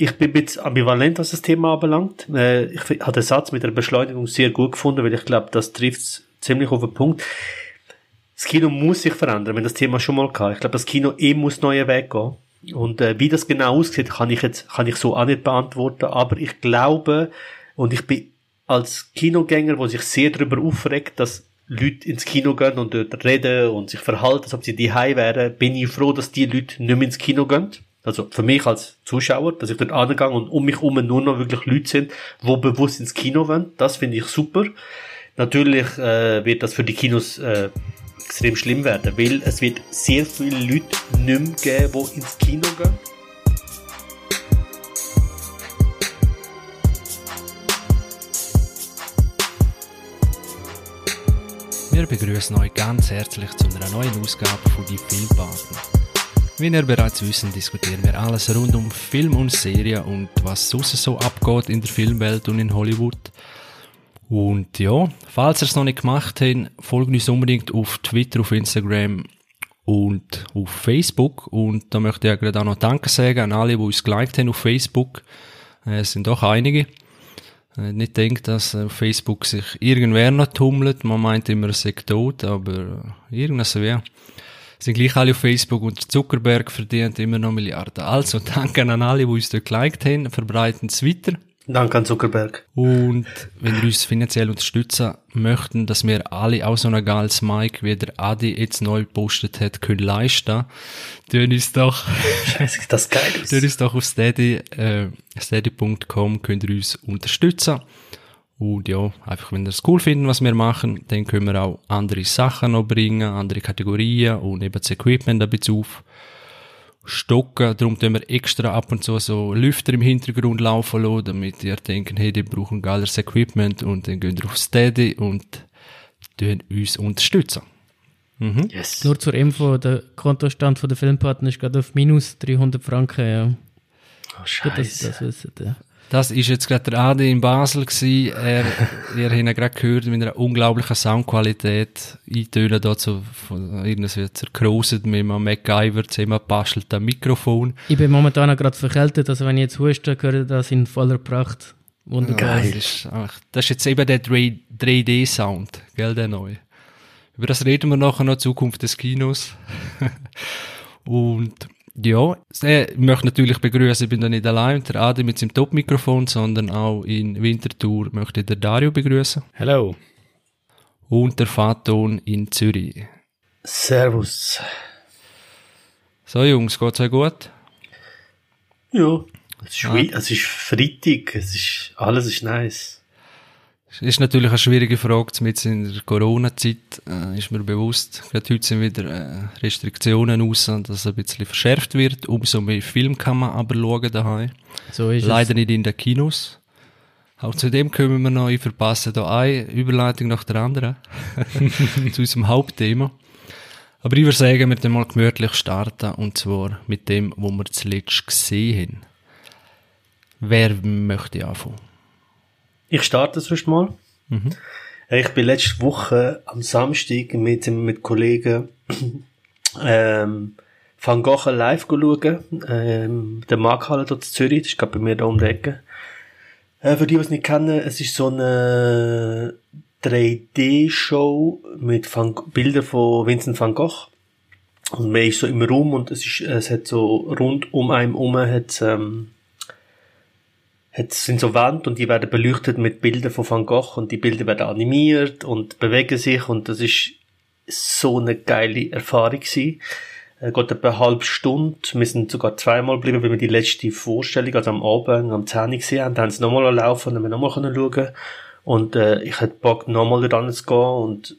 ich bin ein bisschen ambivalent, was das Thema anbelangt. Äh, ich habe den Satz mit der Beschleunigung sehr gut gefunden, weil ich glaube, das trifft ziemlich auf den Punkt. Das Kino muss sich verändern, wenn das Thema schon mal kam. Ich glaube, das Kino eh muss neue Weg gehen. Und äh, wie das genau aussieht, kann ich jetzt kann ich so auch nicht beantworten. Aber ich glaube und ich bin als Kinogänger, wo sich sehr darüber aufregt, dass Leute ins Kino gehen und dort reden und sich verhalten, als ob sie die wären, bin ich froh, dass die Leute nicht mehr ins Kino gehen. Also für mich als Zuschauer, dass ich dort angehe und um mich herum nur noch wirklich Leute sind, wo bewusst ins Kino wollen. Das finde ich super. Natürlich äh, wird das für die Kinos äh, extrem schlimm werden, weil es wird sehr viele Leute nicht mehr geben, die ins Kino gehen. Wir begrüßen euch ganz herzlich zu einer neuen Ausgabe von Die Filmpartner. Wie ihr bereits wisst, diskutieren wir alles rund um Film und Serie und was sonst so abgeht in der Filmwelt und in Hollywood. Und ja, falls ihr es noch nicht gemacht habt, folgt uns unbedingt auf Twitter, auf Instagram und auf Facebook. Und da möchte ich gerade auch noch Danke sagen an alle, die uns geliked haben auf Facebook. Äh, es sind doch einige. Äh, nicht denkt, dass auf Facebook sich irgendwer noch tummelt. Man meint immer, es sei tot, aber irgendwas wäre sind gleich alle auf Facebook und Zuckerberg verdient immer noch Milliarden. Also, danke an alle, die uns dort geliked haben, verbreiten es weiter. Danke an Zuckerberg. Und wenn ihr uns finanziell unterstützen möchten, dass wir alle auch so ein geiles Mic, wie der Adi jetzt neu gepostet hat, können leisten, tun uns doch, Scheiße, das geil ist. tun uns doch auf steady, äh, steady.com könnt ihr uns unterstützen. Und ja, einfach wenn ihr es cool finden, was wir machen, dann können wir auch andere Sachen noch bringen, andere Kategorien und eben das Equipment ein bisschen aufstocken. Darum tun wir extra ab und zu so Lüfter im Hintergrund laufen lassen, damit ihr denkt, hey, die brauchen geiles Equipment und dann gehen wir auf Steady und tun uns unterstützen. Mhm. Yes. Nur zur Info, der Kontostand von der Filmpartner ist gerade auf minus 300 Franken, ja. Oh, Gut, dass Scheiße. das wisst, ja. Das ist jetzt gerade der Adi in Basel gsi. Er, ihr habt ihn gerade gehört, mit einer unglaublichen Soundqualität. Eintönen dazu, von, wird zerkroset mit einem MacGyver zusammengebastelten Mikrofon. Ich bin momentan auch gerade verkältet, also wenn ich jetzt huste, höre das in voller Pracht. Wunderbar. Das ist, das ist jetzt eben der 3 3D-Sound, gell, der neue. Über das reden wir nachher noch, Zukunft des Kinos. Und, ja, ich möchte natürlich begrüßen, ich bin da nicht allein, der Adi mit seinem Top-Mikrofon, sondern auch in Winterthur möchte ich den Dario begrüßen. Hello. Und der Faton in Zürich. Servus. So, Jungs, geht's euch gut? Ja. Es ist, wei- es ist Freitag, es ist, alles ist nice. Es ist natürlich eine schwierige Frage, mit in der Corona-Zeit, äh, ist mir bewusst. Gerade heute sind wieder äh, Restriktionen raus, dass es ein bisschen verschärft wird. Umso mehr Film kann man aber schauen daheim. So ist Leider nicht in den Kinos. Auch zu dem kommen wir noch, ich verpasse da eine Überleitung nach der anderen. zu unserem Hauptthema. Aber ich würde sagen, wir dann mal gemütlich starten, und zwar mit dem, was wir zuletzt gesehen haben. Wer möchte anfangen? Ich starte sonst mal. Äh, Ich bin letzte Woche am Samstag mit, mit Kollegen ähm, Van Gogh live schauen. Ähm, der Markthalle dort in Zürich, das ist gerade bei mir da um die Ecke. Äh, für die, die es nicht kennen, es ist so eine 3D-Show mit Van, Bildern von Vincent van Gogh. Und man ist so im Raum und es ist, es hat so rund um einem herum hat, ähm, hat, sind so Wände und die werden beleuchtet mit Bildern von Van Gogh und die Bilder werden animiert und bewegen sich und das ist so eine geile Erfahrung gewesen. Äh, geht etwa eine halbe Stunde. Wir sind sogar zweimal geblieben, weil wir die letzte Vorstellung, also am Abend, am 10 Uhr gesehen haben. Da haben sie nochmal laufen und haben nochmal können schauen. Und, äh, ich hätte Bock, nochmal dran zu gehen und,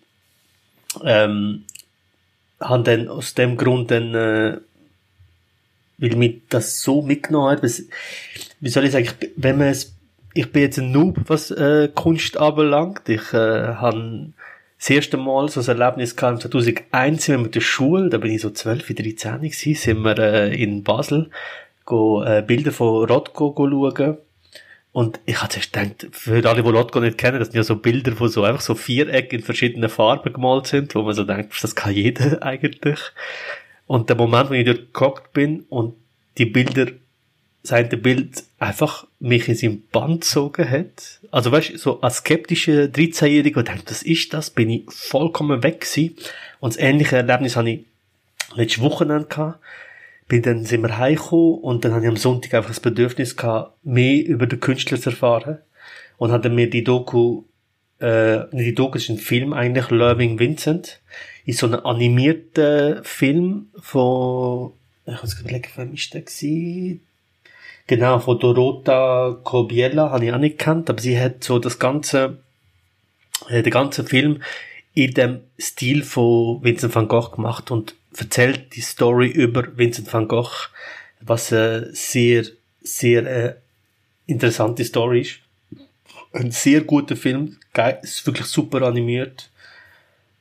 ähm, haben dann aus dem Grund dann, äh, weil mich das so mitgenommen hat, was- wie soll ich sagen, wenn man es, ich bin jetzt ein Noob, was äh, Kunst anbelangt. Ich äh, habe das erste Mal so ein Erlebnis gehabt, im 2001 sind wir mit der Schule, da bin ich so 12, 13 gewesen, sind wir äh, in Basel, go, äh, Bilder von Rothko go schauen. Und ich hatte zuerst gedacht, für alle, die Rothko nicht kennen, das sind ja so Bilder, wo so einfach so Vierecke in verschiedenen Farben gemalt sind, wo man so denkt, das kann jeder eigentlich. Und der Moment, wo ich dort gehockt bin und die Bilder, das eine Bild einfach mich in seinem Band gezogen hat. Also weißt, so als skeptischer 13-Jähriger, der denkt, was ist das? Bin ich vollkommen weg gewesen. Und das ähnliche Erlebnis hatte ich letztes Wochenende gehabt. Bin dann sind wir heimgekommen und dann hatte ich am Sonntag einfach das Bedürfnis gehabt, mehr über den Künstler zu erfahren. Und hatte mir die Doku, äh, die Doku ist ein Film eigentlich, Loving Vincent. Ist so ein animierter Film von, ich muss überlegen, wer ist der? Genau, von Dorota Kobiela habe ich auch nicht gekannt, aber sie hat so das ganze, äh, den ganzen Film in dem Stil von Vincent van Gogh gemacht und erzählt die Story über Vincent van Gogh, was eine sehr, sehr äh, interessante Story ist. Ein sehr guter Film, geil, ist wirklich super animiert.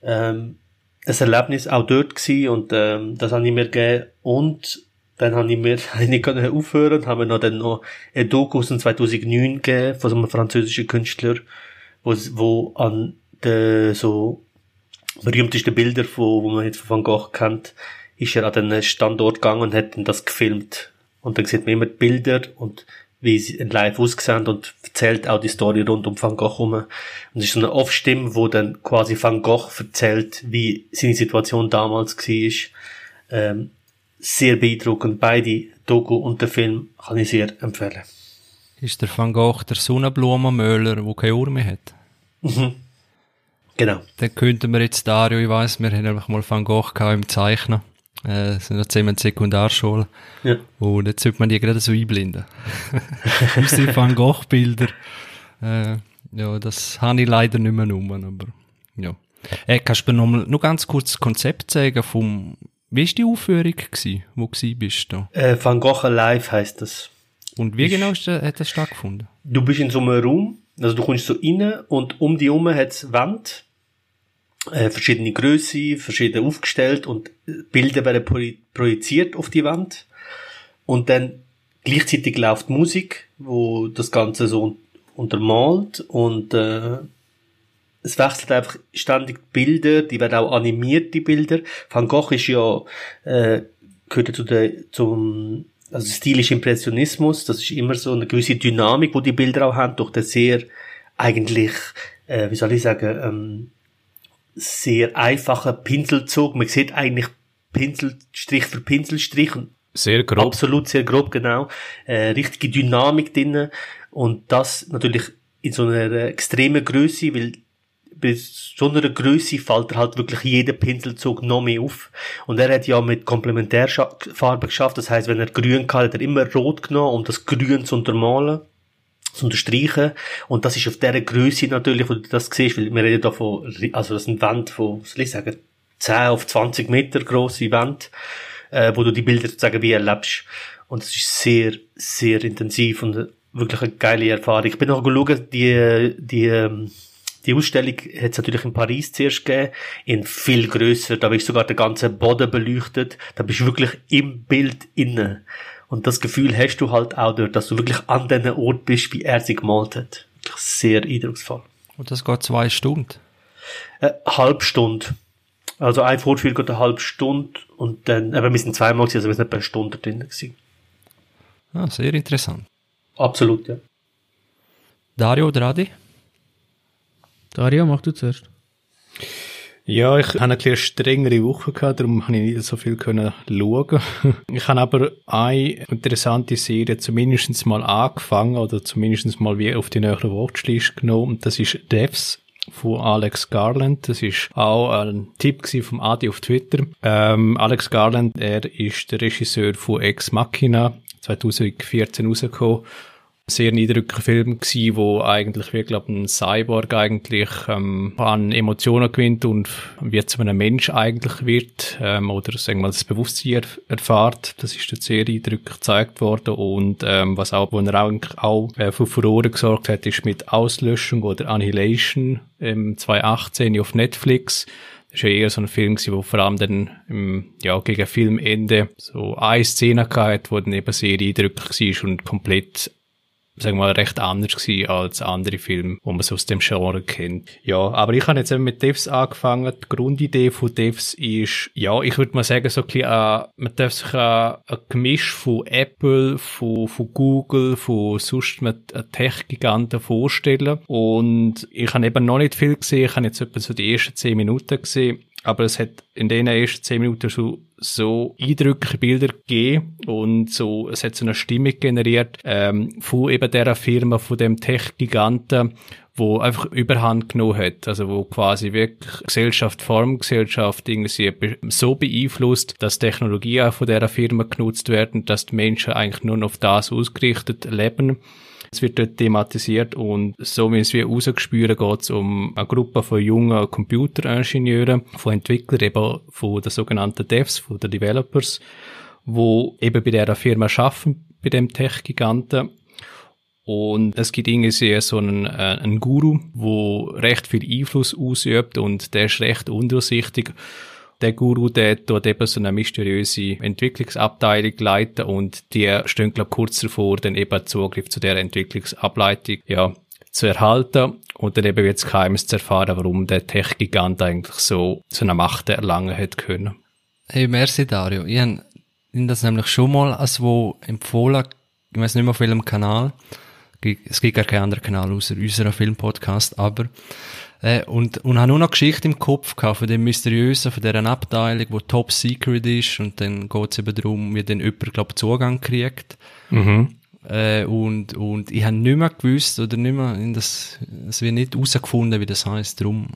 Ähm, ein Erlebnis auch dort gewesen und ähm, das habe ich mir gegeben und dann habe ich mir nicht können aufhören, haben wir noch dann noch ein Doku aus 2009 gegeben von so einem französischen Künstler, wo, wo an den so berühmtesten Bilder, von, wo man jetzt von Van Gogh kennt, ist er an den Standort gegangen und hat dann das gefilmt. Und dann sieht man immer die Bilder und wie sie live aussehen und erzählt auch die Story rund um Van Gogh herum. Und es ist so eine Off-Stimme, wo dann quasi Van Gogh erzählt, wie seine Situation damals war. Ähm, sehr beeindruckend. Beide, Doku und der Film, kann ich sehr empfehlen. Ist der Van Gogh der Sonnenblumenmöller, der keine Uhr mehr hat? Mhm. Genau. Dann könnten wir jetzt, Dario, ich weiss, wir haben einfach mal Van Gogh gehabt im Zeichnen. Äh, sind noch zusammen in der Sekundarschule. Ja. Und jetzt sollte man die gerade so einblenden. Unsere Van Gogh-Bilder. Äh, ja, das habe ich leider nicht mehr genommen, aber, ja. Äh, kannst du mir noch, mal, noch ganz kurz das Konzept zeigen vom, wie war die Aufführung gewesen, wo du bist da? Äh, Van Gogh Live heisst das. Und wie genau ist das, hat das stattgefunden? Du bist in so einem Raum, also du kommst so rein und um die herum hat es Wände, äh, verschiedene Größe, verschiedene aufgestellt und Bilder werden pro projiziert auf die Wand. Und dann gleichzeitig läuft Musik, wo das Ganze so untermalt und äh, es wechselt einfach ständig die Bilder, die werden auch animiert, die Bilder. Van Gogh ist ja, äh, gehört zu der, zum, also stilisch Impressionismus, das ist immer so eine gewisse Dynamik, wo die Bilder auch haben, durch den sehr, eigentlich, äh, wie soll ich sagen, ähm, sehr einfachen Pinselzug. Man sieht eigentlich Pinselstrich für Pinselstrich. Sehr grob. Absolut, sehr grob, genau. Äh, richtige Dynamik drinnen. Und das natürlich in so einer extremen Größe, weil bei so einer Größe fällt er halt wirklich jeder Pinselzug noch mehr auf. Und er hat ja mit Komplementärfarbe geschafft. Das heißt, wenn er grün kann, hat er immer rot genommen, um das Grün zu untermalen zu unterstreichen. Und das ist auf dieser Größe natürlich, wo du das siehst, weil wir reden da von, also das sind Wände von, was soll ich sagen, 10 auf 20 Meter grosse Wände, äh, wo du die Bilder sozusagen wie erlebst. Und es ist sehr, sehr intensiv und wirklich eine geile Erfahrung. Ich bin noch schauen, die, die, ähm, die Ausstellung hat es natürlich in Paris zuerst gegeben, in viel grösser, da ist sogar der ganze Boden beleuchtet, da bist du wirklich im Bild innen. Und das Gefühl hast du halt auch dort, dass du wirklich an dem Ort bist, wie er sie gemalt hat. Sehr eindrucksvoll. Und das geht zwei Stunden? Eine halbe Stunde. Also ein Vorspiel geht eine halbe Stunde und dann, aber wir sind zweimal gewesen, also wir sind etwa eine Stunde drin gewesen. Ah, sehr interessant. Absolut, ja. Dario oder Adi? Dario, mach du zuerst. Ja, ich hatte eine etwas strengere Woche gehabt, darum habe ich nicht so viel können schauen. Ich habe aber eine interessante Serie zumindest mal angefangen oder zumindest mal wie auf die nähere Watchlist genommen. Das ist Devs von Alex Garland. Das ist auch ein Tipp vom Adi auf Twitter. Ähm, Alex Garland, er ist der Regisseur von Ex Machina, 2014 rausgekommen sehr niedriger Film gewesen, wo eigentlich wie glaube ein Cyborg eigentlich ähm, an Emotionen gewinnt und wie zu einem Mensch eigentlich wird ähm, oder sagen wir mal das Bewusstsein erfahrt. Das ist dort sehr eindrücklich gezeigt worden und ähm, was auch, wo er eigentlich auch äh, für Furore gesorgt hat, ist mit Auslöschung oder Annihilation im 2018 auf Netflix. Das war ja eher so ein Film, wo vor allem dann im, ja, gegen Filmende so eine Szene gehabt, wo dann eben sehr eindrücklich war und komplett sagen wir mal, recht anders gewesen als andere Filme, die man so aus dem Genre kennt. Ja, aber ich habe jetzt eben mit Devs angefangen. Die Grundidee von Devs ist, ja, ich würde mal sagen, so ein bisschen, äh, man darf sich äh, ein Gemisch von Apple, von, von Google, von sonst mit Tech-Giganten vorstellen. Und ich habe eben noch nicht viel gesehen. Ich habe jetzt etwa so die ersten zehn Minuten gesehen aber es hat in den ersten zehn Minuten schon so eindrückliche Bilder gegeben und so, es hat so eine Stimmung generiert ähm, von eben dieser Firma, von dem Tech-Giganten, wo einfach Überhand genommen hat, also wo quasi wirklich Gesellschaft, Formgesellschaft irgendwie so beeinflusst, dass Technologien von dieser Firma genutzt werden, dass die Menschen eigentlich nur auf das ausgerichtet leben es wird dort thematisiert und so wie es wie rausgespüren geht es um eine Gruppe von jungen Computeringenieuren, von Entwicklern, eben von den sogenannten Devs, von den Developers, wo eben bei dieser Firma arbeiten, bei dem Tech-Giganten. Und es gibt irgendwie so einen, äh, einen Guru, wo recht viel Einfluss ausübt und der ist recht undurchsichtig der Guru, der dort eben so eine mysteriöse Entwicklungsabteilung leiten und die stehen, glaube kurz davor, dann eben Zugriff zu der Entwicklungsableitung, ja, zu erhalten und dann eben jetzt Geheimes zu erfahren, warum der Tech-Gigant eigentlich so, so eine Macht erlangen hat können. Hey, merci Dario. Ich habe das nämlich schon mal als wo empfohlen, ich weiß nicht mehr auf welchem Kanal, es gibt gar keinen anderen Kanal außer unserer Filmpodcast, aber äh, und, und habe nur noch Geschichte im Kopf gehabt von dem Mysteriösen, von dieser Abteilung, wo Top Secret ist und dann geht es eben darum, wie dann jemand, glaube Zugang kriegt. Mhm. Äh, und, und ich habe nicht mehr gewusst oder nicht mehr, das, es wird nicht herausgefunden, wie das heißt. Darum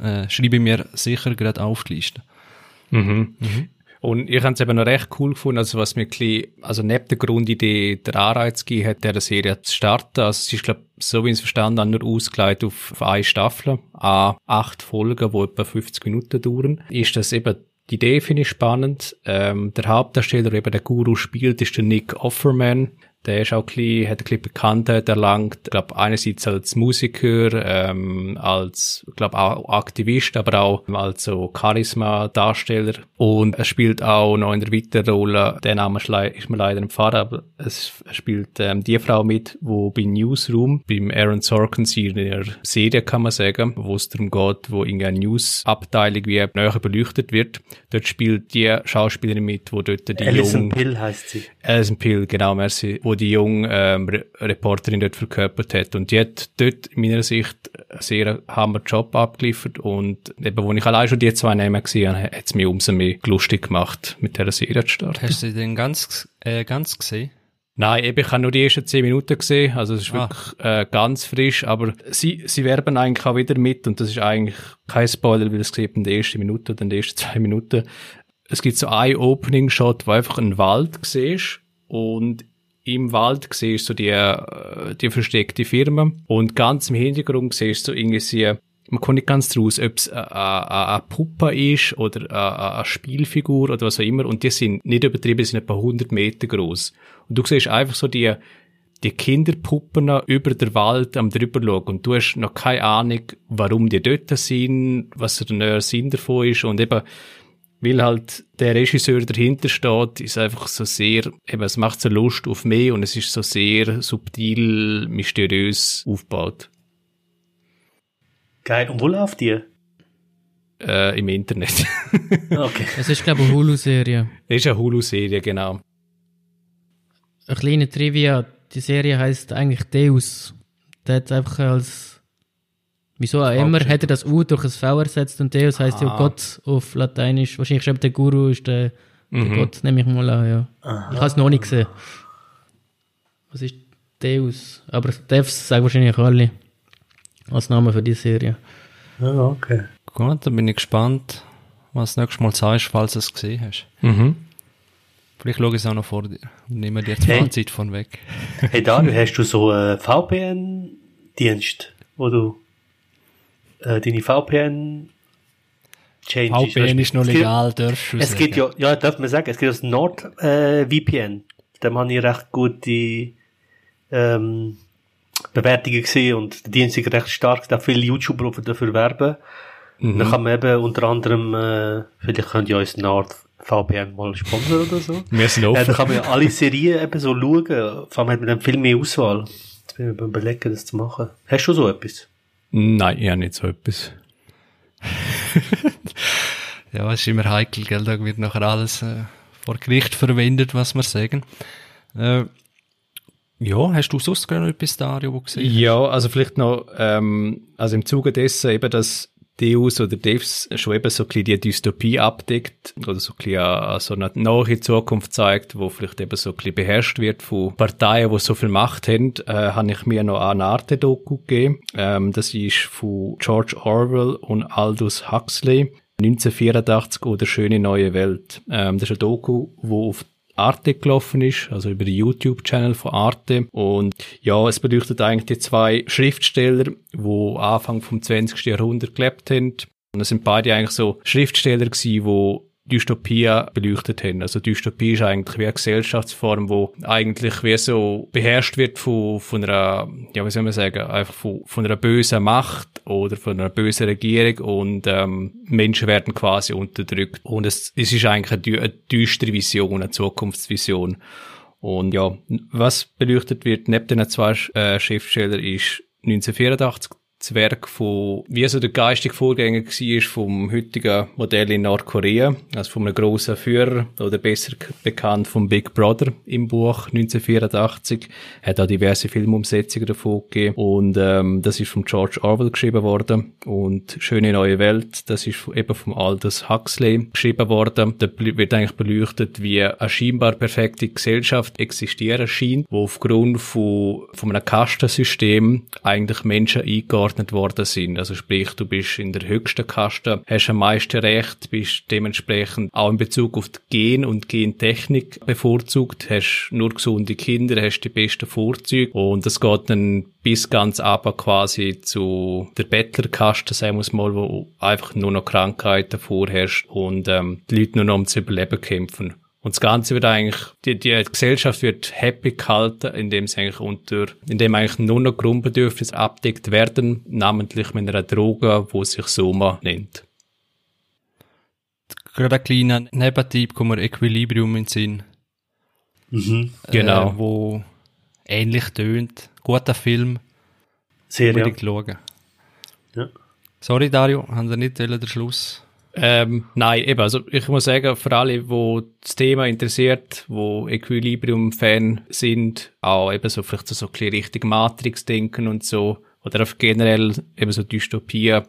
äh, schreibe ich mir sicher gerade auf die Liste. Mhm. Mhm. Und ich habe es eben noch recht cool gefunden, also was mir bisschen, also neben der Grundidee der Anreiz gegeben hat, der Serie zu starten. Also es ist, glaube so wie ich es verstanden habe, nur ausgeleitet auf, auf eine Staffel, an acht Folgen, die etwa 50 Minuten dauern. Ist das eben die Idee finde ich spannend. Ähm, der Hauptdarsteller, der eben der Guru spielt, ist der Nick Offerman. Der ist auch ein bisschen, hat ein bisschen Bekanntheit erlangt. Ich glaube, einerseits als Musiker, ähm, als, glaube auch Aktivist, aber auch als so Charisma-Darsteller. Und er spielt auch noch in der weiteren Rolle, der Name ist, mir leider entfahren, aber es spielt ähm, die Frau mit, wo bei Newsroom, beim Aaron Sorkin ihrer Serie, kann man sagen, wo es darum geht, wo irgendeine News-Abteilung wie näher beleuchtet wird. Dort spielt die Schauspielerin mit, wo dort die Alison Pill heißt sie. Alison Pill, genau, merci. Wo die junge ähm, Re Reporterin dort verkörpert hat. Und die hat dort in meiner Sicht einen sehr hammer Job abgeliefert und eben, wo ich allein schon die zwei Namen gesehen habe, hat es mich umso mehr lustig gemacht, mit dieser Serie zu starten. Hast du sie denn ganz, äh, ganz gesehen? Nein, eben, ich habe nur die ersten zehn Minuten gesehen, also es ist ah. wirklich äh, ganz frisch, aber sie, sie werben eigentlich auch wieder mit und das ist eigentlich kein Spoiler, weil es gesehen in der ersten Minute oder in den ersten zwei Minuten. Es gibt so ein Opening-Shot, wo einfach ein Wald siehst und im Wald siehst du die, äh, die versteckte Firma und ganz im Hintergrund siehst du irgendwie man kommt nicht ganz draus, ob es eine Puppe ist oder eine Spielfigur oder was auch immer und die sind nicht übertrieben, sind etwa 100 Meter groß und du siehst einfach so die die Kinderpuppen über der Wald am drüber schauen und du hast noch keine Ahnung, warum die dort sind, was der Sinn davon ist und eben weil halt der Regisseur dahinter steht, ist einfach so sehr, eben, es macht so Lust auf mehr und es ist so sehr subtil, mysteriös aufgebaut. Geil. Und wo läuft die? Äh, Im Internet. okay. Es ist, glaube ich, eine Hulu-Serie. Es ist eine Hulu-Serie, genau. Eine kleine Trivia. Die Serie heißt eigentlich Deus. Der hat einfach als Wieso auch immer hat er das U durch ein V ersetzt und Deus heißt ah. ja Gott auf Lateinisch. Wahrscheinlich schon der Guru ist der, mhm. der Gott, nehme ich mal an, ja. Aha. Ich habe es noch nicht gesehen. Was ist Deus? Aber Devs sagen wahrscheinlich alle als Name für die Serie. Ja, okay. Gut, dann bin ich gespannt, was du nächstes Mal sagst, falls du es gesehen hast. Mhm. Vielleicht schaue ich es auch noch vor dir und nehme dir die hey. Fahrzeit von weg. hey Daniel, hast du so einen VPN-Dienst, wo du äh, deine VPN Changes. VPN ist noch legal, darfst du Es gibt ja, ja, darf man sagen, es gibt das NordVPN. Äh, da habe ich recht gute ähm, Bewertungen gesehen und der Dienst ist recht stark, da viele YouTuber dafür werben. Mhm. Dann kann man eben unter anderem, äh, vielleicht könnt ihr uns Nord VPN mal Sponsor oder so. Wir sind Ja, offen. da kann man ja alle Serien eben so schauen. Vor allem hat man dann viel mehr Auswahl. Jetzt bin ich mir überlegen, das zu machen. Hast du so etwas? Nein, ja, nicht so etwas. Ja, es ist immer heikel, gell? Da wird nachher alles äh, vor Gericht verwendet, was wir sagen. Äh, ja, hast du sonst noch etwas, Dario, wo gesehen Ja, also vielleicht noch, ähm, also im Zuge dessen eben, dass Deus oder Devs schon eben so ein bisschen die Dystopie abdeckt oder so ein bisschen so eine nahe Zukunft zeigt, wo vielleicht eben so ein bisschen beherrscht wird von Parteien, die so viel Macht haben, äh, habe ich mir noch eine Arte-Doku gegeben. Ähm, das ist von George Orwell und Aldous Huxley. 1984 oder Schöne neue Welt. Ähm, das ist eine Doku, wo auf Arte gelaufen ist, also über den YouTube-Channel von Arte. Und ja, es beleuchtet eigentlich die zwei Schriftsteller, die Anfang vom 20. Jahrhundert gelebt haben. Und es sind beide eigentlich so Schriftsteller gewesen, die Dystopie beleuchtet haben. Also Dystopie ist eigentlich wie eine Gesellschaftsform, wo eigentlich wie so beherrscht wird von, von einer, ja, wie soll man sagen, einfach von, von einer bösen Macht oder von einer bösen Regierung und ähm, Menschen werden quasi unterdrückt. Und es, es ist eigentlich eine, eine düstere Vision, eine Zukunftsvision. Und ja, was beleuchtet wird neben den zwei äh, Schriftstellern ist 1984 das Werk von, wie so der geistige Vorgänger war vom heutigen Modell in Nordkorea, also von einem grossen Führer, oder besser bekannt vom Big Brother im Buch 1984. Hat auch diverse Filmumsetzungen davon gegeben. Und ähm, das ist von George Orwell geschrieben worden. Und Schöne neue Welt, das ist eben vom Aldous Huxley geschrieben worden. Da wird eigentlich beleuchtet, wie eine scheinbar perfekte Gesellschaft existieren scheint, wo aufgrund von, von einem Kastensystem eigentlich Menschen eingeordnet worden sind. Also sprich, du bist in der höchsten Kaste, hast am meisten Recht, bist dementsprechend auch in Bezug auf die Gen- und Gentechnik bevorzugt, hast nur gesunde Kinder, hast die besten Vorzüge und das geht dann bis ganz aber quasi zu der Bettlerkaste, sagen wir mal, wo einfach nur noch Krankheiten vorherrscht und ähm, die Leute nur noch ums Überleben kämpfen. Und das Ganze wird eigentlich, die, die Gesellschaft wird happy gehalten, indem es eigentlich unter, indem eigentlich nur noch Grundbedürfnisse abdeckt werden, namentlich mit einer Droge, wo sich Soma nennt. Gerade ein kleiner Nebentyp, kommt mir Equilibrium in den Sinn. Mhm. Genau. Äh, wo ähnlich tönt. Guter Film, Serie. unbedingt schauen. Ja. Sorry, Dario, haben wir nicht der Schluss? Ähm, nein, eben, also ich muss sagen, für alle, wo das Thema interessiert, wo Equilibrium-Fan sind, auch eben so vielleicht so, so ein bisschen Richtung Matrix denken und so, oder einfach generell eben so Dystopie,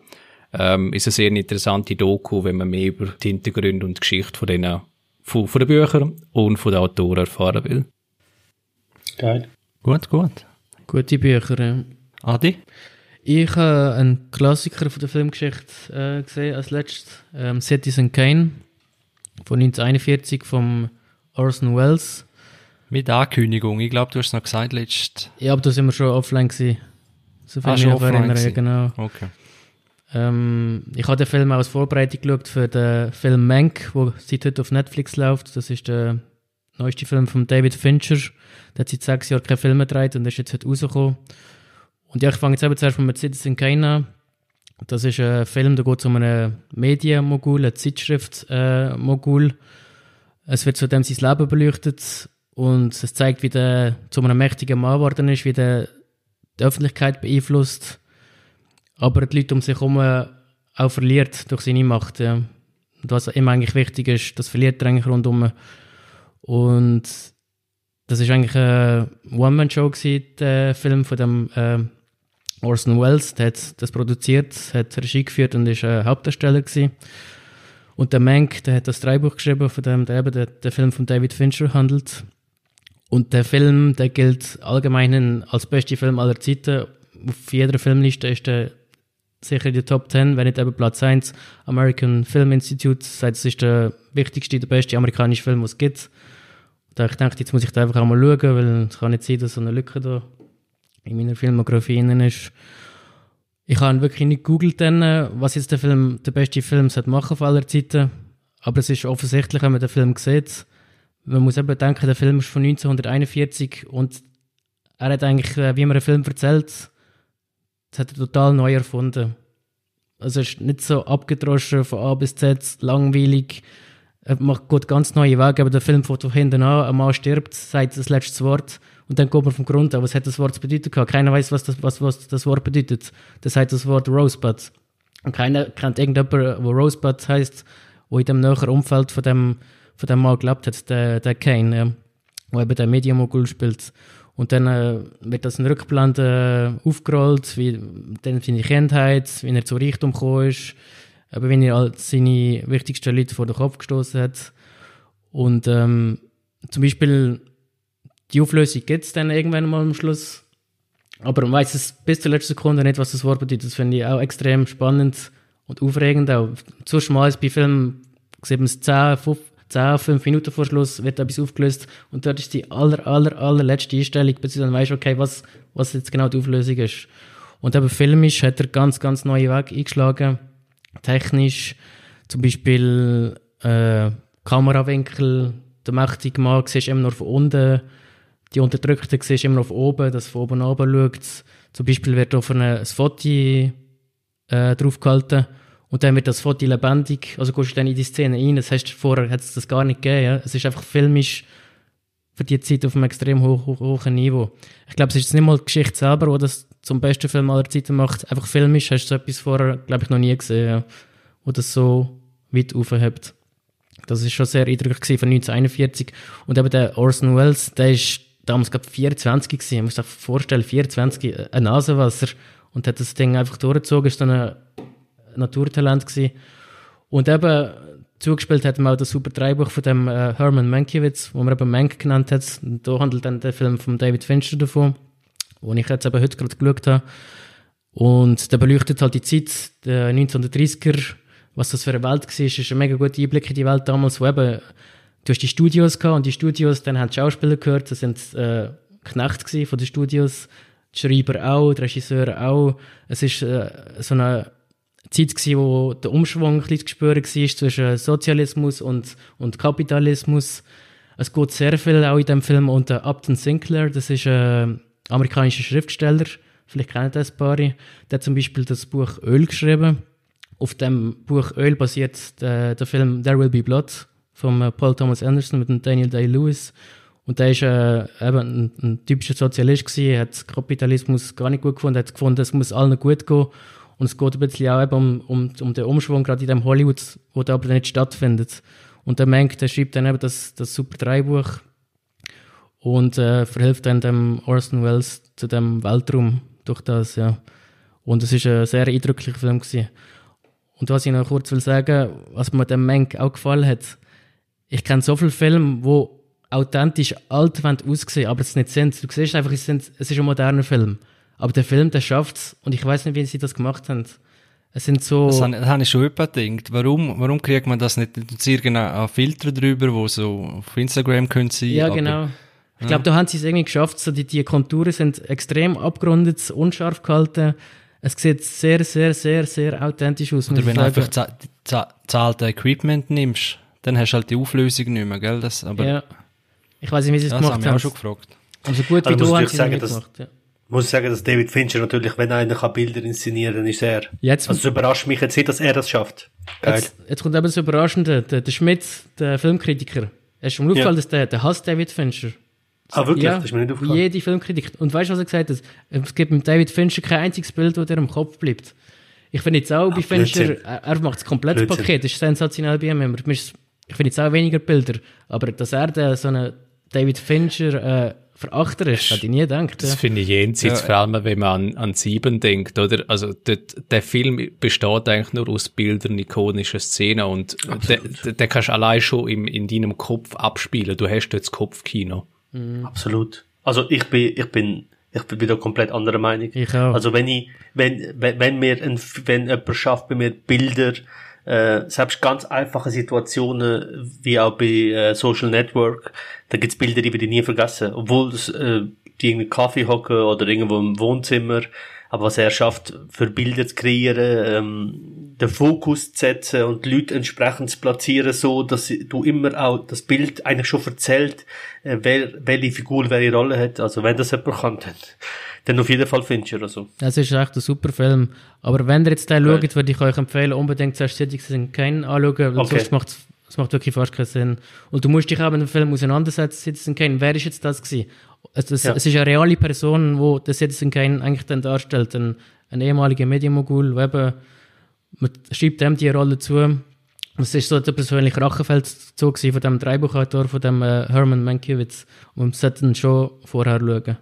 ähm, ist eine sehr interessante Doku, wenn man mehr über die Hintergründe und die Geschichte von denen, von, von den Büchern und von den Autoren erfahren will. Geil. Gut, gut. Gute Bücher. Adi? Ich habe einen Klassiker von der Filmgeschichte äh, gesehen als letztes. Ähm, Citizen Kane von 1941 vom Orson Welles. Mit Ankündigung. Ich glaube, du hast es noch gesagt letzt. Ja, aber da sind wir schon offline gewesen. So viel Ah, ich mich erinnere, genau. Okay. Ähm, ich habe den Film auch als Vorbereitung geschaut für den Film Mank, der seit heute auf Netflix läuft. Das ist der neueste Film von David Fincher. Der hat seit sechs Jahren keine Filme gedreht und ist jetzt heute rausgekommen. Und ja, ich fange jetzt eben zuerst mit Citizen Kane an. Das ist ein Film, da geht es um einen Medienmogul, einen Zeitschrift-Mogul. es wird zu dem sein Leben beleuchtet und es zeigt, wie der zu einem mächtigen Mann geworden ist, wie der die Öffentlichkeit beeinflusst aber die Leute um sich herum auch verliert durch seine Macht. Ja. Und was ihm eigentlich wichtig ist, das verliert er eigentlich rundum. Und das ist eigentlich eine One-Man-Show der Film von dem äh, Orson Welles, der hat das produziert, hat Regie geführt und ist äh, Hauptdarsteller gewesen. Und der Mank, der hat das Drehbuch geschrieben, von dem der eben der, der Film von David Fincher handelt. Und der Film, der gilt allgemein als bester Film aller Zeiten. Auf jeder Filmliste ist der sicher in der Top 10, wenn nicht eben Platz 1. American Film Institute sagt, es ist der wichtigste, der beste amerikanische Film, den es gibt. Da ich dachte, jetzt muss ich da einfach auch mal schauen, weil es kann nicht sein, dass so eine Lücke da in meiner Filmografie innen ist. Ich habe wirklich nicht gegoogelt, äh, was jetzt der Film, der beste Film sollte machen von aller Zeiten. Aber es ist offensichtlich, wenn man den Film sieht, man muss eben denken, der Film ist von 1941 und er hat eigentlich, äh, wie man einen Film erzählt, das hat er total neu erfunden. Also es ist nicht so abgedroschen von A bis Z, langweilig. er macht geht ganz neue Wege, aber der Film fängt von hinten an, ein Mann stirbt, sagt das letzte Wort und dann kommt man vom Grund an, was hat das Wort bedeutet gehabt? Keiner weiß, was das, was, was das Wort bedeutet. Das heißt das Wort Rosebud. Und keiner kennt irgendjemanden, wo Rosebud heißt, wo in dem näheren Umfeld von dem, von dem Mann gelebt hat, der, der Kane, ja, eben der Mediamogul spielt. Und dann äh, wird das in Rückplan äh, aufgerollt, wie dann seine Kindheit, wie er zu Reichtum gekommen ist, aber wenn er halt seine wichtigsten Leute vor den Kopf gestoßen hat. Und ähm, zum Beispiel die Auflösung gibt es dann irgendwann mal am Schluss. Aber man weiß es bis zur letzten Sekunde nicht, was das Wort bedeutet. Das finde ich auch extrem spannend und aufregend. Auch zu schmal bei Filmen, sieht man es 10, 5, 10, 5 Minuten vor Schluss, wird etwas aufgelöst und dort ist die aller, aller, allerletzte Einstellung, bis du dann weißt, okay, was, was jetzt genau die Auflösung ist. Und eben filmisch hat er ganz, ganz neue Wege eingeschlagen technisch. Zum Beispiel äh, Kamerawinkel, der mächtige Mann siehst immer nur von unten, die Unterdrückten siehst immer von oben, dass von oben runter schaut. Zum Beispiel wird auf ein Foto äh, draufgehalten und dann wird das Foto lebendig, also gehst du dann in die Szene rein, das heißt, vorher hat es das gar nicht gegeben, ja? es ist einfach filmisch für die Zeit auf einem extrem hoch, hoch, hohen Niveau. Ich glaube, es ist nicht mal die Geschichte selber, die das zum besten Film aller Zeiten macht. Einfach filmisch hast du so etwas vorher, glaube ich, noch nie gesehen, ja, wo das so weit aufhebt. Das ist schon sehr eindrücklich von 1941. Und eben der Orson Welles, der ist damals gerade 24 gewesen. Man muss sich vorstellen, 24, äh, ein Nasenwasser. Und hat das Ding einfach durchgezogen, ist dann ein Naturtalent gewesen. Und eben, zugespielt hat man auch das super Drehbuch von dem äh, Herman Mankiewicz, wo man eben Mank genannt hat. Und da handelt dann der Film von David Fincher davon wo ich jetzt eben heute gerade geschaut habe. Und der beleuchtet halt die Zeit der 1930er, was das für eine Welt war. Es ist ein mega guter Einblick in die Welt damals, wo eben, du hast die Studios gehabt und die Studios, dann haben die Schauspieler gehört, das sind äh, Knechte von den Studios, die Schreiber auch, die Regisseure auch. Es ist äh, so eine Zeit gewesen, wo der Umschwung ein bisschen spüren war zwischen Sozialismus und, und Kapitalismus. Es geht sehr viel auch in dem Film unter Upton Sinclair, das ist äh, amerikanischer Schriftsteller, vielleicht kennen das ein paar, der hat zum Beispiel das Buch Öl geschrieben. Auf dem Buch Öl basiert der, der Film There Will Be Blood von äh, Paul Thomas Anderson mit Daniel Day-Lewis. Und der war äh, eben ein, ein, typischer Sozialist gewesen, hat Kapitalismus gar nicht gut gefunden, hat gefunden, es muss allen gut gehen. Und es geht ein bisschen auch eben um, um, um den Umschwung, gerade in dem Hollywood, wo der aber nicht stattfindet. Und der Menk, der schreibt dann eben das, das super Dreibuch und äh, verhilft dann dem Orson Welles zu dem Weltraum durch das, ja. Und es ist ein sehr eindrücklicher Film gewesen. Und was ich noch kurz will sagen, was mir dem Menk auch gefallen hat, ich kenne so viele Filme, wo authentisch alt aussehen, aber es nicht sind. Du siehst einfach, es, sind, es ist ein moderner Film. Aber der Film, der schafft es. Und ich weiß nicht, wie sie das gemacht haben. Es sind so. Das habe, das habe ich schon gedacht. Warum, warum kriegt man das nicht? Du irgendeinen Filter drüber, wo so auf Instagram können sie. Ja, genau. Ich glaube, da haben sie es irgendwie geschafft, so die, die Konturen sind extrem abgerundet, unscharf gehalten. Es sieht sehr, sehr, sehr, sehr authentisch aus. Oder wenn du einfach zahlte Equipment nimmst, dann hast du halt die Auflösung nicht mehr, gell? Das, aber ja. Ich weiß nicht, wie sie es gemacht haben. Das haben wir auch schon gefragt. Also gut, wie also du hast sie sagen, gemacht, ja. muss sagen, dass David Fincher natürlich, wenn einer kann Bilder inszenieren kann, ist er. Jetzt, also es überrascht mich jetzt nicht, dass er das schafft. Geil. Jetzt, jetzt kommt eben das Überraschende. Der, der Schmidt, der Filmkritiker, er ist schon aufgefallen, ja. dass der, der hasst David Fincher. Ah, wirklich? Ja, das ist mir nicht aufgefallen. Jede Filmkritik. Und weißt du, was er gesagt hat? Es gibt mit David Fincher kein einziges Bild, das dir im Kopf bleibt. Ich finde jetzt auch Ach, bei Fincher, er, er macht das komplette Blödsinn. Paket, das ist sensationell bei ihm. Ich finde jetzt auch weniger Bilder, aber dass er der, so ein David Fincher äh, Verachter ist, hätte ich nie gedacht. Das ja. finde ich jenseits, ja. vor allem wenn man an, an Sieben denkt, oder? Also der, der Film besteht eigentlich nur aus Bildern, ikonischen Szenen und der, der kannst du allein schon im, in deinem Kopf abspielen. Du hast jetzt Kopfkino. Mhm. Absolut. Also ich bin, ich bin, ich bin wieder komplett anderer Meinung. Ich auch. Also wenn ich, wenn, wenn, wenn mir ein, wenn jemand schafft bei mir Bilder, äh, selbst ganz einfache Situationen, wie auch bei äh, Social Network, da gibt's Bilder, die werde ich nie vergessen. Obwohl das, äh, die irgendwie Kaffee hocken oder irgendwo im Wohnzimmer, aber was er schafft, für Bilder zu kreieren, ähm, den Fokus zu setzen und die Leute entsprechend zu platzieren, so dass du immer auch das Bild eigentlich schon erzählt, äh, wer, welche Figur welche Rolle hat. Also wenn das jemand kann, dann, dann auf jeden Fall Fincher oder so. Das ist echt ein super Film. Aber wenn ihr jetzt den schaut, würde ich euch empfehlen, unbedingt zuerst Citizen Kane anschauen, weil okay. sonst macht Das macht wirklich fast keinen Sinn. Und du musst dich auch mit dem Film auseinandersetzen, Citizen Kane. Wer ist jetzt das gewesen? Es, es, Ja. es ist eine reale Person, wo der Citizen Kane eigentlich dann darstellt. Ein, ein ehemaliger Medienmogul, der eben, man schreibt ihm die Rolle zu. Es ist so der persönliche Rachefeldzug gewesen von dem Drehbuchautor, von dem äh, Herman Mankiewicz. Und man sollte ihn schon vorher schauen.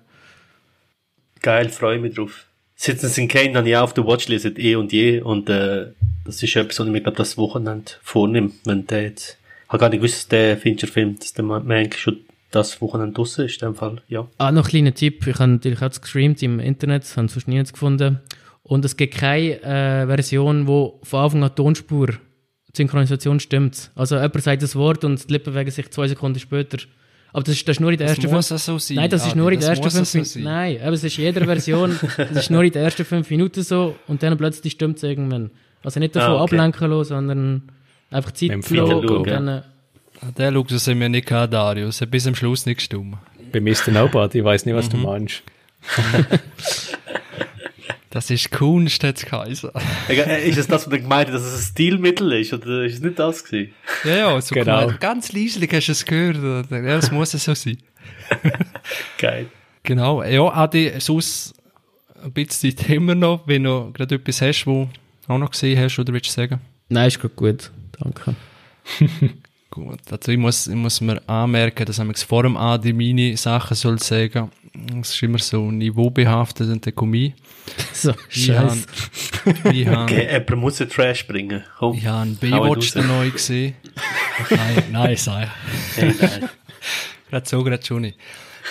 Geil, freue mich drauf. Citizen Kane ich auch auf der Watchlist seit eh und je und äh, das ist etwas, was ich mir glaube das Wochenende vornehme, wenn der jetzt, ich habe gar nicht gewusst, dass der Fincher-Film, dass der man eigentlich schon das Wochenende draussen ist, in dem Fall, ja. Ah, noch ein kleiner Tipp. Ich habe natürlich auch gestreamt im Internet, habe es sonst nirgends gefunden. Und es gibt keine äh, Version, wo von Anfang an Tonspur, Synchronisation stimmt. Also jemand sagt das Wort und die Lippen wegen sich zwei Sekunden später. Aber das ist, das ist nur in der Das ersten muss fünf- so sein. Nein, das ist Adi, nur in das ersten fünf so Minuten. Nein, aber es ist in jeder Version, es ist nur in den ersten fünf Minuten so und dann plötzlich stimmt es irgendwann. Also nicht davon Ah, okay. ablenken lassen, sondern einfach Zeit lassen dann... äh, Der Luxus haben wir nicht gehabt, Dario. Es hat bis am Schluss nicht gestimmt. Bei Mr. Nobody, ich weiß nicht, was du meinst. Das ist Kunst, hat es geheißen. Äh, Ist es das, was du gemeint hast, dass es ein Stilmittel ist, oder ist es nicht das gewesen? Ja, ja, so Genau. gemeint. Ganz leislich hast du es gehört. Ja, das muss es so sein. Geil. Genau. Ja, Adi, sonst ein bisschen Zeit haben wir noch, wenn du gerade etwas hast, wo du auch noch gesehen hast, oder willst du sagen? Nein, ist gut, gut. Danke. Gut, also ich muss, ich muss mir anmerken, dass ich vor dem Adi meine Sachen soll sagen. Es ist immer so niveaubehaftet und der Gummi. So, scheiße. ich habe, Okay, jemand muss den Trash bringen. Komm. ich habe ihn Baywatch raus. neu gesehen. Nein, nein, sag ich. Hey, nein. Gerade so, gerade schon nicht.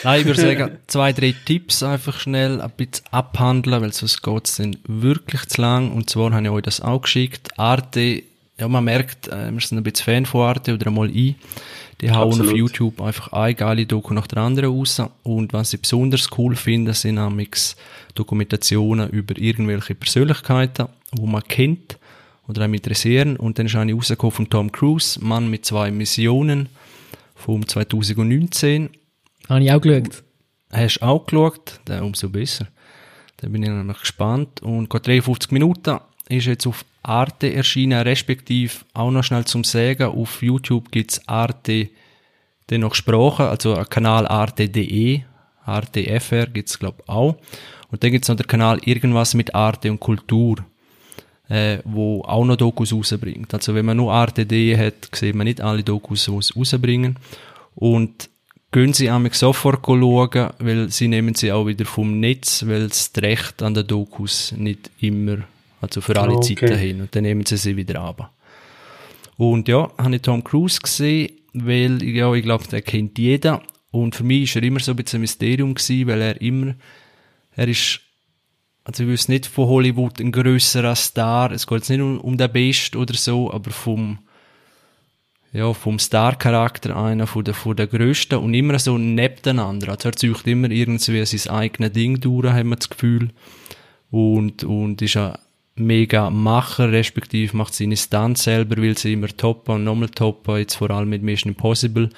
Nein, ich würde sagen, zwei, drei Tipps einfach schnell ein bisschen abhandeln, weil sonst geht es dann wirklich zu lang. Und zwar habe ich euch das auch geschickt. Arte, ja, man merkt, äh, wir sind ein bisschen Fan von Arte oder einmal ein. Die hauen auf Absolut. YouTube einfach eine geile Doku nach der anderen raus. Und was ich besonders cool finde, sind amix Dokumentationen über irgendwelche Persönlichkeiten, wo man kennt oder einem interessieren. Und dann ist eine rausgekommen von Tom Cruise, Mann mit zwei Missionen, vom 2019. Habe ich auch geschaut. Hast du auch geschaut? Dann umso besser. Dann bin ich nämlich gespannt. Und geht 53 Minuten ist jetzt auf Arte erschienen, respektive auch noch schnell zum Sagen. Auf YouTube gibt's Arte dann noch Sprache, also Kanal arte.de, Arte FR gibt's glaub auch. Und dann gibt's noch den Kanal Irgendwas mit Arte und Kultur, äh, wo auch noch Dokus rausbringt. Also wenn man nur Arte.de hat, sieht man nicht alle Dokus, die es rausbringen. Und gehen Sie einmal sofort schauen, weil sie nehmen sie auch wieder vom Netz, weil das Recht an den Dokus nicht immer, also für alle Okay. Zeiten hin, und dann nehmen sie sie wieder ab. Und ja, habe ich Tom Cruise gesehen, weil, ja, ich glaube, der kennt jeder. Und für mich ist er immer so ein bisschen ein Mysterium gewesen, weil er immer, er ist, also ich wüsste nicht von Hollywood ein grösserer Star. Es geht jetzt nicht um, um den Best oder so, aber vom, ja, vom Star-Charakter einer von der, von der grössten und immer so nebeneinander. Also er zieht immer irgendwie sein eigenes Ding durch, haben wir das Gefühl. Und, und ist ein mega Macher, respektive macht seine Stunts selber, will sie immer toppen und nochmal toppen, jetzt vor allem mit Mission Impossible.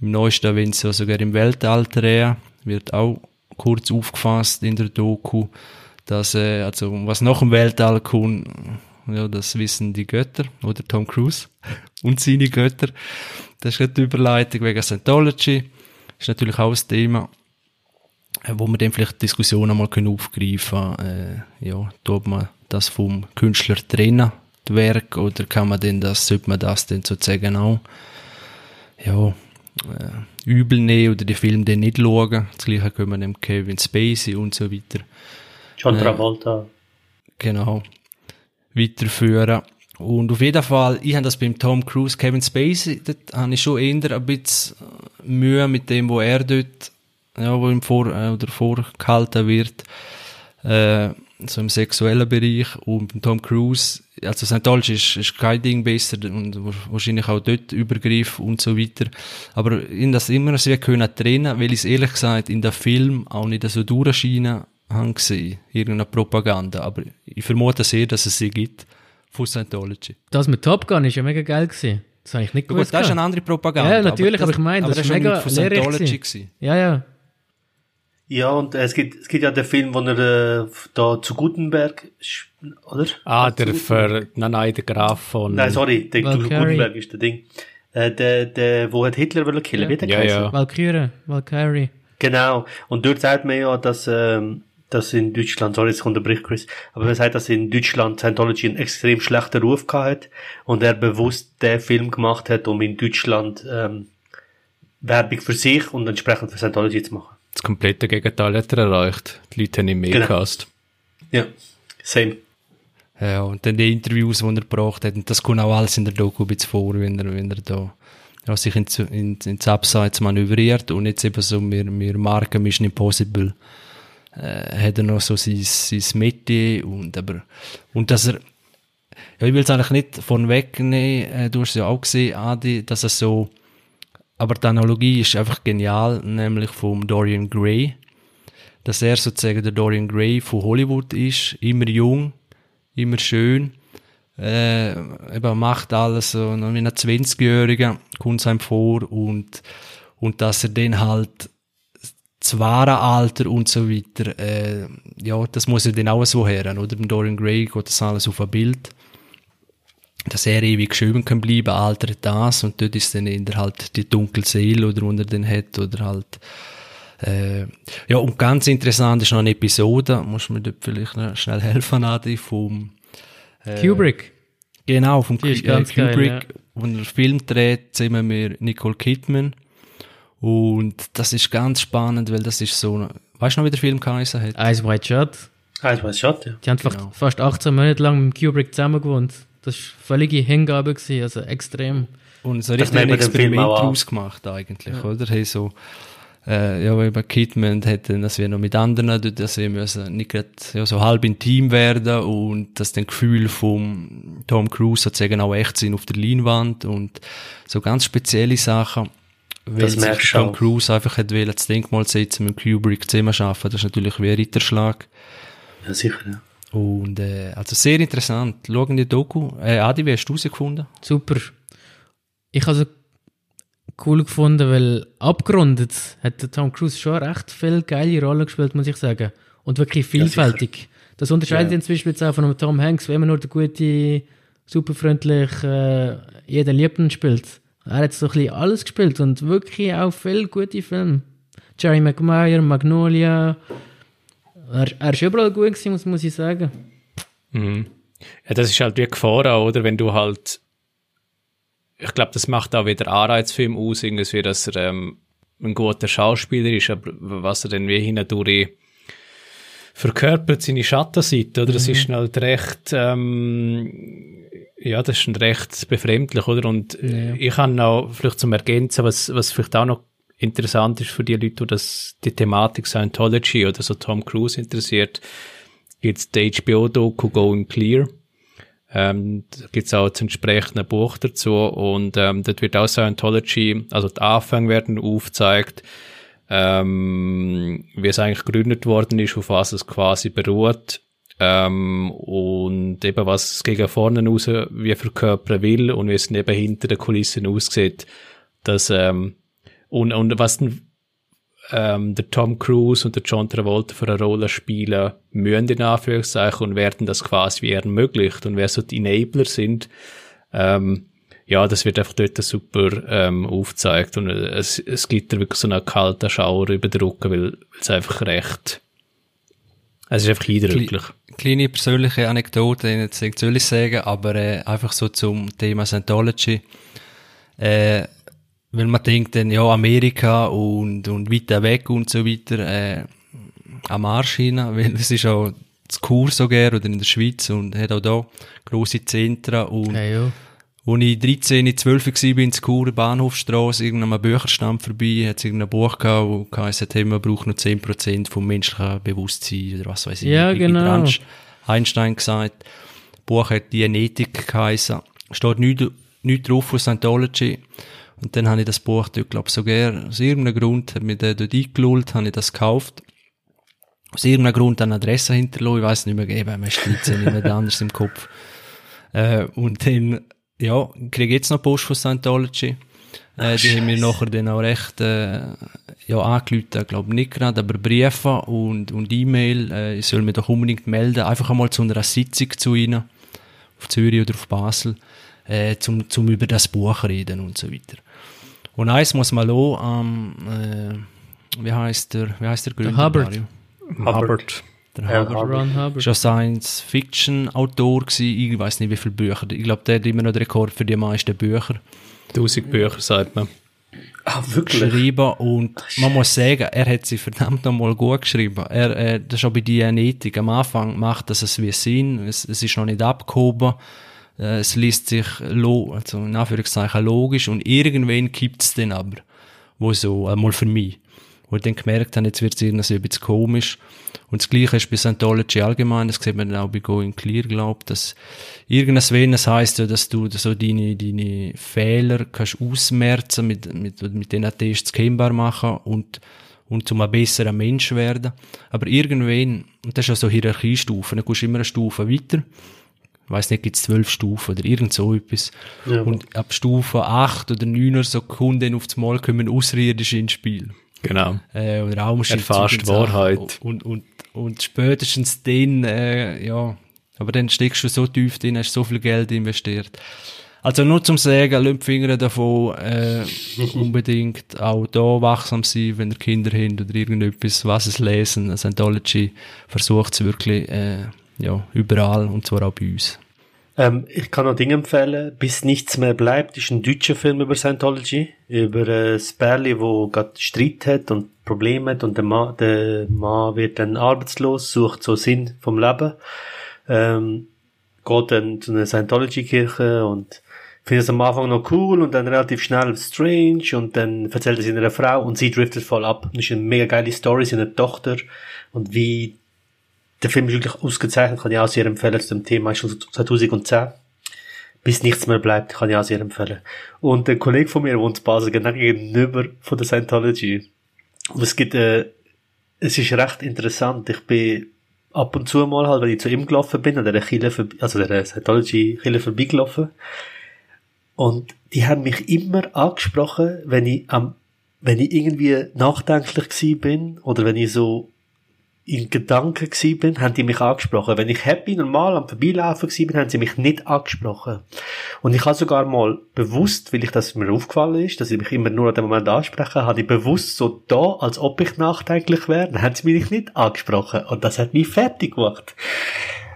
Im neuesten, wenn sie sogar im Weltall drehen, wird auch kurz aufgefasst in der Doku, dass, äh, also, was nach dem Weltall kommt, ja, das wissen die Götter, oder Tom Cruise und seine Götter. Das ist gerade die Überleitung wegen Scientology. Ist natürlich auch ein Thema, äh, wo wir dann vielleicht Diskussionen können aufgreifen können. Äh, ja, tut man das vom Künstler trennen, das Werk, oder kann man denn das, sollte man das denn sozusagen auch, ja, äh, übel nehmen oder den Film dann nicht schauen. Das gleiche können wir dem Kevin Spacey und so weiter. John Äh, Travolta. genau, weiterführen. Und auf jeden Fall, ich habe das beim Tom Cruise, Kevin Spacey, dort habe ich schon eher ein bisschen Mühe mit dem, wo er dort, ja, wo ihm vor, äh, oder vorgehalten wird, äh, so im sexuellen Bereich. Und Tom Cruise, also Scientology ist, ist kein Ding besser und wahrscheinlich auch dort Übergriff und so weiter. Aber in das immer sehr können trennen, weil ich es ehrlich gesagt in der Film auch nicht so durchscheinen habe gesehen, irgendeine Propaganda. Aber ich vermute sehr, dass es sie gibt von Scientology. Das mit Top Gun ist ja mega geil gewesen. Das habe ich nicht gewusst. gut, das ist eine andere Propaganda. Ja, natürlich, aber das- ich meine, das aber ist schon mega lehrreich Scientology. Ja, ja. Ja, und äh, es gibt, es gibt ja den Film, wo er äh, da zu Gutenberg, oder? Ah, Zu der für, nein, nein, der Graf von, Nein, sorry, der Valkyrie. Gutenberg ist der Ding. Äh, der, der, wo hat Hitler wollen killen, Ja. wie der Ja, ja. Valkyrie, Valkyrie. Genau. Und dort sagt man ja, dass, ähm, dass in Deutschland, sorry, jetzt unterbricht Chris, aber man sagt, dass in Deutschland Scientology einen extrem schlechten Ruf gehabt hat und er bewusst den Film gemacht hat, um in Deutschland ähm, Werbung für sich und entsprechend für Scientology zu machen. Das komplette Gegenteil hat er erreicht. Die Leute haben ihn mehr Genau. gehasst. Ja, same. Ja, und dann die Interviews, die er gebracht hat, und das kommt auch alles in der Doku ein bisschen vor, wenn er, wenn er da ja, sich ins, ins, ins Abseits manövriert und jetzt eben so, wir, wir Marken Mission Impossible, äh, hat er noch so sein, sein Metier und aber, und dass er, ja, ich will es eigentlich nicht von wegnehmen, äh, du hast es ja auch gesehen, Adi, dass er so, aber die Analogie ist einfach genial, nämlich vom Dorian Gray, dass er sozusagen der Dorian Gray von Hollywood ist, immer jung, immer schön, äh, eben macht alles so, wie ein 20-Jähriger, kommt es einem vor und, und dass er dann halt das wahre Alter und so weiter, äh, ja, das muss er dann auch so hören, oder? Beim Dorian Gray geht das alles auf ein Bild, dass er ewig schön kann bleiben, altert das und dort ist dann eher halt die dunkle Seele, oder, die er dann hat, oder halt, äh, ja, und ganz interessant ist noch eine Episode, muss mir dort vielleicht noch schnell helfen, Adi, vom Kubrick. Genau, vom Die ist Ku- ganz geil, Kubrick, ja. wo er Film dreht, zusammen mit Nicole Kidman. Und das ist ganz spannend, weil das ist so, weißt du noch, wie der Film geheißen hat? Eyes White Shut. Ich weiß schon, ja. Die haben fast- Genau. fast 18 Monate lang mit Kubrick zusammen gewohnt. Das war völlige Hingabe, gewesen, also extrem. Und so Das richtig ein Experiment draus gemacht eigentlich, oder? Hey, so, äh, ja, eben Kidman hat dann, dass wir noch mit anderen, dort, dass wir müssen nicht grad, ja, so halb intim werden und dass dann Gefühl vom Tom Cruise sozusagen auch echt sind auf der Leinwand und so ganz spezielle Sachen. Weil Das sich merkst du Tom auch. Cruise einfach hat wollen, das Denkmal setzen mit Kubrick zusammen schaffen. Das ist natürlich wie ein Ritterschlag. Ja, sicher, ja. Und, äh, also sehr interessant. Schauen die Doku. Äh, Adi, wie hast du sie gefunden? Super. Ich habe es cool gefunden, weil abgerundet hat der Tom Cruise schon recht viele geile Rollen gespielt, muss ich sagen. Und wirklich vielfältig. das unterscheidet Ja. ihn zum Beispiel jetzt auch von einem Tom Hanks, wenn man nur der gute, superfreundlich, äh, jeder liebt ihn spielt. Er hat so ein bisschen alles gespielt und wirklich auch viele gute Filme. Jerry Maguire, Magnolia. Er, er ist überall gut gewesen, muss, muss ich sagen. Mhm. Ja, das ist halt wie Gefahr auch, oder? Wenn du halt, ich glaube, das macht auch wieder Anreizfilm aus, irgendwie, dass er ähm, ein guter Schauspieler ist, aber was er dann wie hindurch verkörpert, seine Schattenseite, oder? Das ist halt recht, ähm, ja, das ist recht befremdlich, oder? Und äh, ich kann auch vielleicht zum Ergänzen, was, was vielleicht auch noch interessant ist für die Leute, die das, die Thematik Scientology oder so Tom Cruise interessiert, gibt's die HBO-Doku Going Clear. Ähm, da gibt's auch das entsprechende Buch dazu und ähm, dort wird auch Scientology, also die Anfänge werden aufgezeigt, ähm, wie es eigentlich gegründet worden ist, auf was es quasi beruht ähm, und eben was es gegen vorne raus wie verkörpern will und wie es eben hinter den Kulissen aussieht. Das, ähm, und, und was denn ähm, der Tom Cruise und der John Travolta für eine Rolle spielen müssen, in Anführungszeichen, und werden das quasi ermöglicht und wer so die Enabler sind, ähm, ja, das wird einfach dort super ähm, aufgezeigt und es, es gibt da wirklich so einen kalten Schauer über den Rücken, weil es einfach recht, es ist einfach eindrücklich. Kleine persönliche Anekdote, jetzt nicht soll ich sagen, aber äh, einfach so zum Thema Scientology. Äh, weil man denkt dann, ja, Amerika und, und weiter weg und so weiter, äh, am Arsch hin, weil es ist auch das Kur sogar oder in der Schweiz und hat auch da grosse Zentren und Ja, ja. Als ich 13, 12 war, bin in Chur, Bahnhofstrasse, irgendeinem Bücherstand vorbei, hat es irgendein Buch gehabt, wo geheißen hat, hey, man braucht nur 10% vom menschlichen Bewusstsein oder was weiß ich. Ja, genau. Einstein gesagt. Das Buch hat die Genetik geheißen. Steht nichts, nichts drauf von Scientology. Und dann habe ich das Buch dort, glaube ich, sogar, aus irgendeinem Grund, hat mich der dort eingelullt, habe ich das gekauft. Aus irgendeinem Grund eine Adresse hinterlassen, ich weiss nicht mehr, eben, man ist 13, nicht mehr anders im Kopf. Äh, und dann, ja, kriege ich jetzt noch Post von Scientology. Äh, die haben mir nachher dann auch recht, äh, ja, angerufen, glaube nicht gerade, aber Briefe und, und E-Mail, äh, ich soll mich doch unbedingt melden, einfach einmal zu einer Sitzung zu ihnen, auf Zürich oder auf Basel, äh, zum, zum über das Buch reden und so weiter. Und eins muss man auch, ähm, äh, wie heißt der, wie heißt der Gründer? Der Hubbard. Mario? Hubbard. Der Hubbard. Ron Hubbard. Ja Science-Fiction-Autor gewesen. Ich weiß nicht, wie viele Bücher. Ich glaube, der hat immer noch den Rekord für die meisten Bücher 1000 Bücher, sagt man. Ah, wirklich? geschrieben. Und man muss sagen, er hat sie verdammt nochmal gut geschrieben. Er, äh, das ist auch bei Dianetik. Am Anfang macht das es wie Sinn. Es, es ist noch nicht abgehoben. Äh, es liest sich, lo also in Anführungszeichen, logisch. Und irgendwann kippt es dann aber. Wo so, einmal für mich. Wo ich dann gemerkt habe, jetzt wird es irgendwie ein bisschen komisch. Und das Gleiche ist bei Scientology allgemein, das sieht man dann auch bei Going Clear, glaube ich, dass irgendwas Wenes heisst ja, dass du so deine, deine Fehler kannst ausmerzen, mit, mit, mit denen Tests kennbar machen und, und zum ein besserer Mensch werden. Aber irgendwann, und das ist ja so Hierarchiestufen, dann gehst du immer eine Stufe weiter. Ich weiss nicht, gibt's zwölf Stufen oder irgend so etwas. Ja. Und ab Stufe acht oder neun oder so Kunden auf das Mal kommen Außerirdische ins Spiel Genau. äh, und Raumschiff. Erfasst. Wahrheit. Und, und, und spätestens dann, äh, ja, aber dann steckst du so tief drin, hast so viel Geld investiert. Also nur zum Sagen, lasst die Finger davon, äh, unbedingt auch da wachsam sein, wenn ihr Kinder habt oder irgendetwas, was es lesen. Scientology versucht es wirklich, äh, ja, überall und zwar auch bei uns. Ähm, ich kann noch Dinge empfehlen. Bis nichts mehr bleibt, ist ein deutscher Film über Scientology. Über äh, das wo gerade Streit hat und Probleme hat und der Mann, der Mann wird dann arbeitslos, sucht so Sinn vom Leben. Ähm, geht dann zu einer Scientology-Kirche und findet es am Anfang noch cool und dann relativ schnell strange und dann erzählt er es einer Frau und sie driftet voll ab. Das ist eine mega geile Story, sie hat eine Tochter und wie der Film ist wirklich ausgezeichnet, kann ich auch sehr empfehlen zu dem Thema, ist schon 2010. Bis nichts mehr bleibt, kann ich auch sehr empfehlen. Und ein Kollege von mir wohnt in Basel, genau gegenüber von der Scientology. Und es gibt, äh, es ist recht interessant. Ich bin ab und zu mal halt, wenn ich zu ihm gelaufen bin, an der Kille, also der Scientology-Kille vorbeigelaufen. Und die haben mich immer angesprochen, wenn ich am, wenn ich irgendwie nachdenklich gewesen bin, oder wenn ich so in Gedanken gewesen bin, haben die mich angesprochen. Wenn ich happy normal am Vorbeilaufen gewesen bin, haben sie mich nicht angesprochen. Und ich habe sogar mal bewusst, weil ich das mir aufgefallen ist, dass sie mich immer nur an dem Moment ansprechen, habe ich bewusst so da, als ob ich nachdenklich wäre, dann haben sie mich nicht angesprochen. Und das hat mich fertig gemacht.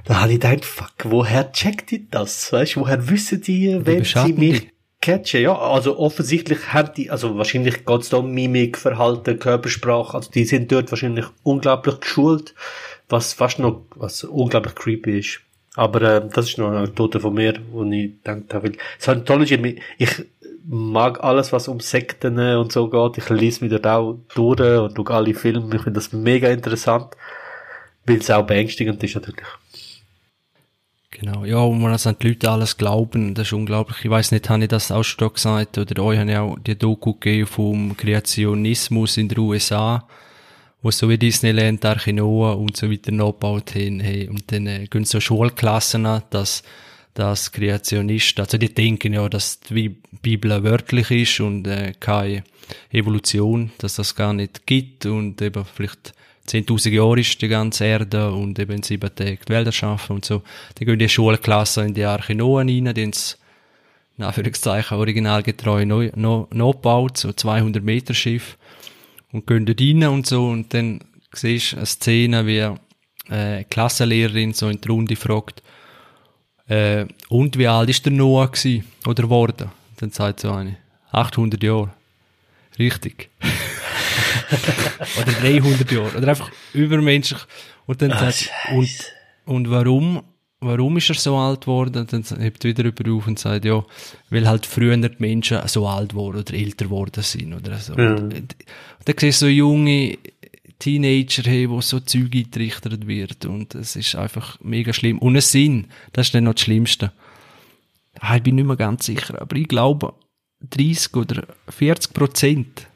Da habe ich gedacht, fuck, woher checkt die das? Weißt du, woher wissen die, wenn sie mich die? Catchen? Ja, also offensichtlich haben die, also wahrscheinlich geht's da um Mimik, Verhalten, Körpersprache, also die sind dort wahrscheinlich unglaublich geschult, was fast noch, was unglaublich creepy ist. Aber äh, das ist noch eine Anekdote von mir, wo ich gedacht habe, Scientology, ich mag alles, was um Sekten und so geht. Ich lese mir dort auch durch und schaue alle Filme. Ich finde das mega interessant, weil es auch beängstigend ist natürlich. Genau, ja, und man an die Leute alles glauben, das ist unglaublich. Ich weiß nicht, habe ich das auch schon gesagt, oder euch habe ich auch die Doku gegeben vom Kreationismus in den USA, wo so wie Disneyland, Arche Noah und so weiter nachgebaut haben, hey, und dann äh, gehen so Schulklassen an, dass dass Kreationisten, also die denken ja, dass die Bibel wörtlich ist und äh, keine Evolution, dass das gar nicht gibt und eben vielleicht 10.000 Jahre ist die ganze Erde und eben sieben Tagen die Welt erschaffen und so. Dann gehen die Schulklassen in die Arche Noah rein, die es, in Anführungszeichen, originalgetreu neu, neu, neu gebaut, so 200 Meter Schiff und gehen dort rein und so und dann siehst du eine Szene, wie äh, Klassenlehrerin so in die Runde fragt, äh, und wie alt ist der Noah gewesen, oder geworden? Dann sagt so eine, 800 Jahre. Richtig. oder 300 Jahre. Oder einfach übermenschlich. Und dann sagt, und, und warum, warum ist er so alt geworden? Dann hebt wieder über auf und sagt, ja, weil halt früher die Menschen so alt wurden oder älter geworden sind oder so. Ja. Und, und dann siehst du so junge Teenager, hey, wo so Zeug eingetrichtert wird und es ist einfach mega schlimm. Und es sind, das ist dann noch das Schlimmste. Ah, ich bin nicht mehr ganz sicher, aber ich glaube, 30 oder 40 Prozent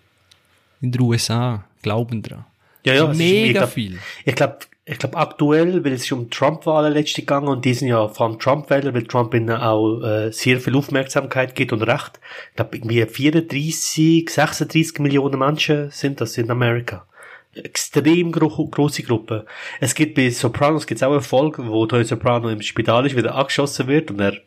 in den USA glauben dran. Ja, ja, mega glaub- viel. Ich glaube, ich glaub aktuell, weil es ist um Trump-Wahlen letzte gegangen und die sind ja vor allem Trump-Wähler, weil Trump ihnen auch äh, sehr viel Aufmerksamkeit gibt und Recht. Ich glaube, irgendwie 34, 36 Millionen Menschen sind das in Amerika. Extrem gro große Gruppe. Es gibt bei Sopranos gibt's auch eine Folge, wo Tony Soprano im Spital ist, wieder angeschossen wird und er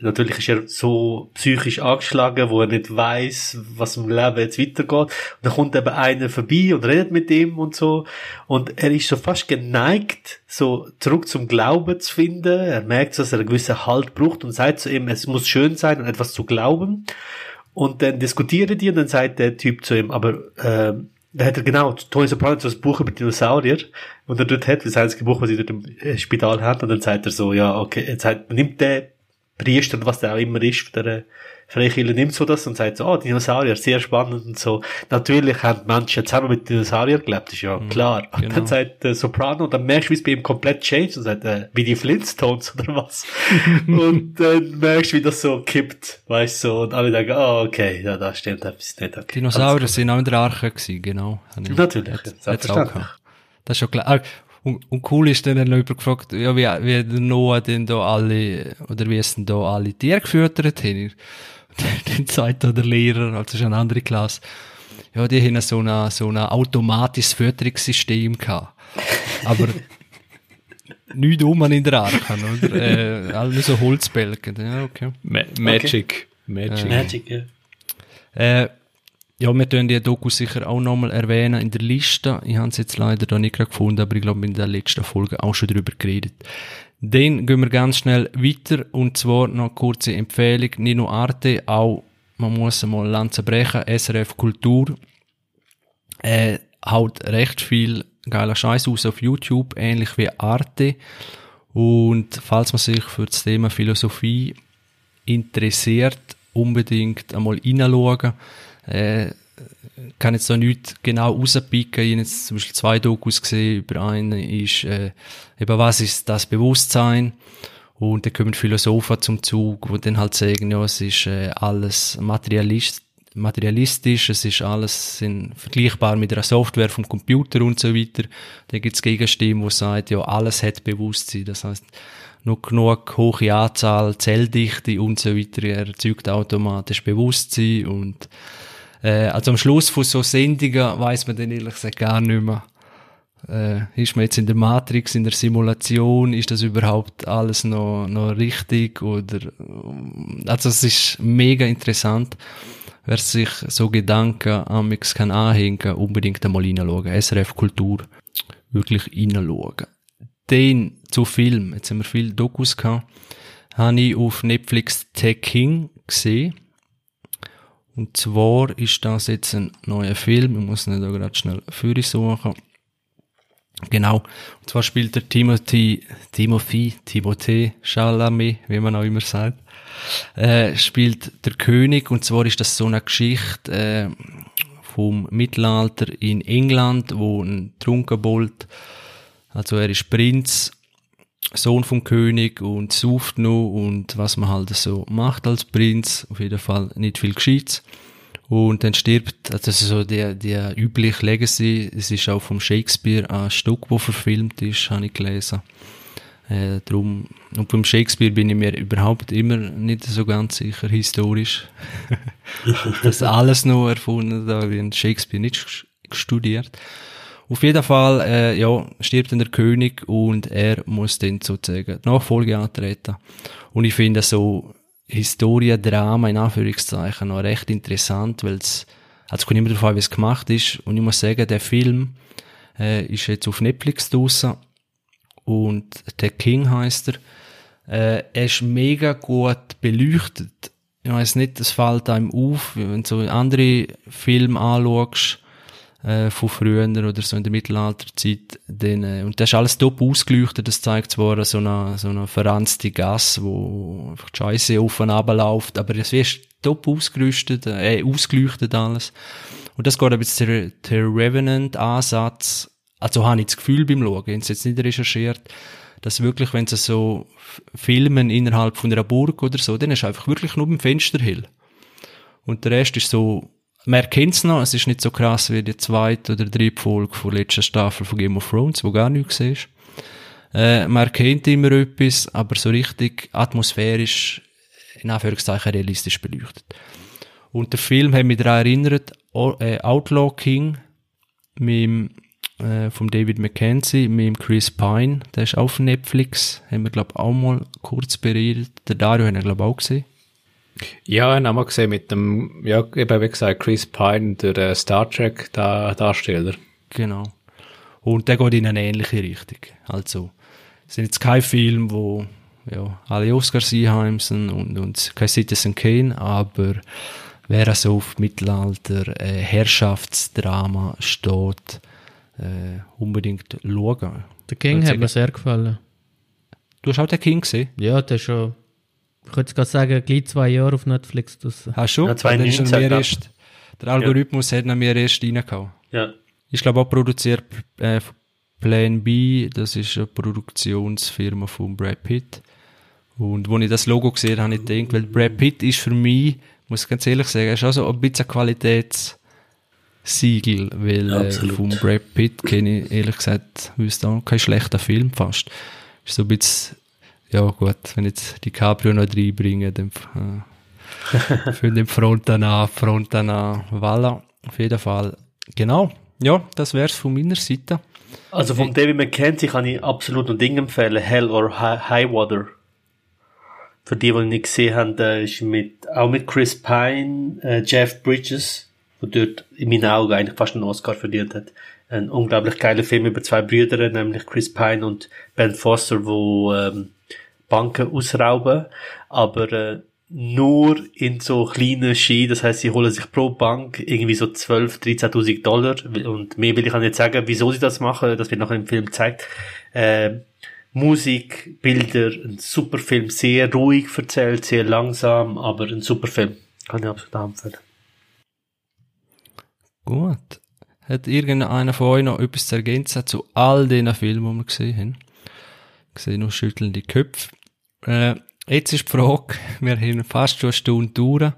natürlich ist er so psychisch angeschlagen, wo er nicht weiß, was im Leben jetzt weitergeht. Und dann kommt eben einer vorbei und redet mit ihm und so. Und er ist so fast geneigt, so zurück zum Glauben zu finden. Er merkt, dass er einen gewissen Halt braucht und sagt zu ihm, es muss schön sein und etwas zu glauben. Und dann diskutieren die und dann sagt der Typ zu ihm, aber, äh, da hat er genau, Tony Soprano so ein Buch über Dinosaurier, und er dort hat, das einzige Buch, was sie dort im äh, Spital hat, und dann sagt er so, ja, okay, jetzt sagt, nimmt der Priester, was der auch immer ist, der Freikirche nimmt so das und sagt so, oh, Dinosaurier, sehr spannend und so. Natürlich haben Menschen zusammen mit Dinosauriern gelebt, ist ja mhm, klar. Und genau. dann sagt der Soprano, und dann merkst du, wie es bei ihm komplett changed und sagt, äh, wie die Flintstones oder was. und dann merkst du, wie das so kippt, weißt du, so, und alle denken, oh, okay, ja, da stimmt etwas nicht, okay. Dinosaurier sind auch in der Arche gewesen, genau. Natürlich, selbstverständlich. Das ist schon klar. Und, und cool ist dann, dann jemand gefragt, ja, wie, wie der Noah denn da alle, oder wie es denn da alle Tiere gefüttert haben. dann sagt der Lehrer, also ist eine andere Klasse, ja, die haben so ein so ein automatisches Fütterungssystem gehabt. Aber nicht um in der Arche, oder? Äh, alle so Holzbälgen. Ja, okay. Ma Magic. Okay. Magic. Äh, Magic, ja. Äh, ja, wir können die Doku sicher auch nochmal erwähnen in der Liste. Ich habe es jetzt leider da nicht gefunden, aber ich glaube, in der letzten Folge auch schon drüber geredet. Dann gehen wir ganz schnell weiter und zwar noch eine kurze Empfehlung. Nur Arte, auch, man muss einmal Lanze brechen, SRF Kultur. Äh, haut recht viel geiler Scheiß aus auf YouTube, ähnlich wie Arte. Und falls man sich für das Thema Philosophie interessiert, unbedingt einmal reinschauen äh, kann jetzt so nicht genau rauspicken. Ich habe jetzt zum Beispiel zwei Dokus gesehen. Über einen ist, äh, eben was ist das Bewusstsein? Und da kommen Philosophen zum Zug, die dann halt sagen, ja, es ist äh, alles materialist, materialistisch, es ist alles sind vergleichbar mit einer Software vom Computer und so weiter. Da gibt es Gegenstimmen, die sagen, ja, alles hat Bewusstsein. Das heißt, nur genug hohe Anzahl, Zelldichte und so weiter erzeugt automatisch Bewusstsein und äh, also am Schluss von so Sendungen weiß man dann ehrlich gesagt gar nicht mehr. Äh, ist man jetzt in der Matrix, in der Simulation, ist das überhaupt alles noch, noch richtig oder, also es ist mega interessant. Wer sich so Gedanken amix kann anhängen, unbedingt einmal reinschauen. SRF Kultur, wirklich reinschauen. Den zu Film, jetzt haben wir viel Dokus gehabt, habe ich auf Netflix Tech King gesehen und zwar ist das jetzt ein neuer Film. Ich muss nicht da gerade schnell für suchen. Genau. Und zwar spielt der Timothy, Timothy, Timothée Chalamet, wie man auch immer sagt, äh, spielt der König. Und zwar ist das so eine Geschichte, äh, vom Mittelalter in England, wo ein Trunkenbold, also er ist Prinz, Sohn vom König und sauft noch und was man halt so macht als Prinz, auf jeden Fall nicht viel Gescheites. Und dann stirbt, also das ist so der, der übliche Legacy, es ist auch vom Shakespeare ein Stück, wo verfilmt ist, habe ich gelesen. Äh, drum, und beim Shakespeare bin ich mir überhaupt immer nicht so ganz sicher, historisch. das alles noch erfunden, da wie Shakespeare nicht studiert. Auf jeden Fall, äh, ja, stirbt dann der König und er muss dann sozusagen die Nachfolge antreten. Und ich finde so Historiendrama in Anführungszeichen noch recht interessant, weil es, also kommt immer darauf an, wie es gemacht ist. Und ich muss sagen, der Film äh, ist jetzt auf Netflix draussen und der King heißt er. Äh, er ist mega gut beleuchtet. Ich weiß nicht, es fällt einem auf, wenn du so andere Filme anschaust, äh, von früher oder so in der Mittelalterzeit. Dann, äh, und das ist alles top ausgeleuchtet. Das zeigt zwar so eine, so eine verranzte Gasse, wo einfach die Scheiße auf und läuft, aber es wird top ausgerüstet, äh, ausgeleuchtet alles. Und das geht ein bisschen der, Revenant-Ansatz. Also habe ich das Gefühl beim Schauen, ich habe es jetzt nicht recherchiert, dass wirklich, wenn sie so filmen innerhalb von einer Burg oder so, dann ist einfach wirklich nur beim Fenster hell. Und der Rest ist so man erkennt es noch, es ist nicht so krass wie die zweite oder dritte Folge von der letzten Staffel von Game of Thrones, wo gar nichts ist. Äh, man erkennt immer etwas, aber so richtig atmosphärisch, in Anführungszeichen realistisch beleuchtet. Und der Film hat mich daran erinnert, äh, Outlaw King, mit äh, vom David Mackenzie mit Chris Pine. Der ist auf Netflix. Haben wir, glaube auch mal kurz beredet. Der Dario hat er, glaube auch gesehen. Ja, haben wir gesehen mit dem, ja, eben wie gesagt, Chris Pine, der Star Trek -Da Darsteller. Genau. Und der geht in eine ähnliche Richtung. Also, es sind jetzt kein Film, wo ja, alle Oscars einheimsen und, und kein Citizen Kane, aber wer so auf Mittelalter äh, Herrschaftsdrama steht, äh, unbedingt schauen. Der King hat mir sehr gefallen. Du hast auch den King gesehen? Ja, der ist schon, ich könnte gerade sagen, gleich zwei Jahre auf Netflix draussen. Hast du? Ja, 2019, Dann ist er mir glaub. erst, der Algorithmus hat ihn mir erst reingehauen. Ja. Ich glaube auch produziert äh, von Plan B, das ist eine Produktionsfirma von Brad Pitt. Und als ich das Logo gesehen habe, habe ich gedacht, weil Brad Pitt ist für mich, muss ich ganz ehrlich sagen, ist auch so ein bisschen ein Qualitätssiegel, weil äh, von Brad Pitt kenne ich ehrlich gesagt, wüsste auch kein schlechter Film fast. Ist so ein bisschen, ja gut, wenn jetzt DiCaprio noch reinbringen, dann äh, für den Fronten an, Fronten an, voilà, auf jeden Fall. Genau, ja, das wär's von meiner Seite. Also vom David Mackenzie kann ich absolut ein Ding empfehlen, Hell or Hi- High Water. Für die, die ihn nicht gesehen haben, der ist mit, auch mit Chris Pine, äh, Jeff Bridges, der dort in meinen Augen eigentlich fast einen Oscar verdient hat. Ein unglaublich geiler Film über zwei Brüder, nämlich Chris Pine und Ben Foster, wo ähm, Banken ausrauben, aber äh, nur in so kleinen Ski, das heißt, sie holen sich pro Bank irgendwie so 12, 13.000 Dollar und mehr will ich auch nicht sagen, wieso sie das machen, das wird nachher im Film gezeigt. Äh, Musik, Bilder, ein super Film, sehr ruhig erzählt, sehr langsam, aber ein super Film. Kann ich absolut empfehlen. Gut. Hat irgendeiner von euch noch etwas zu ergänzen zu all den Filmen, die wir gesehen haben? Ich sehe noch schüttelnde Köpfe. Äh, jetzt ist die Frage, wir haben fast schon eine Stunde durch.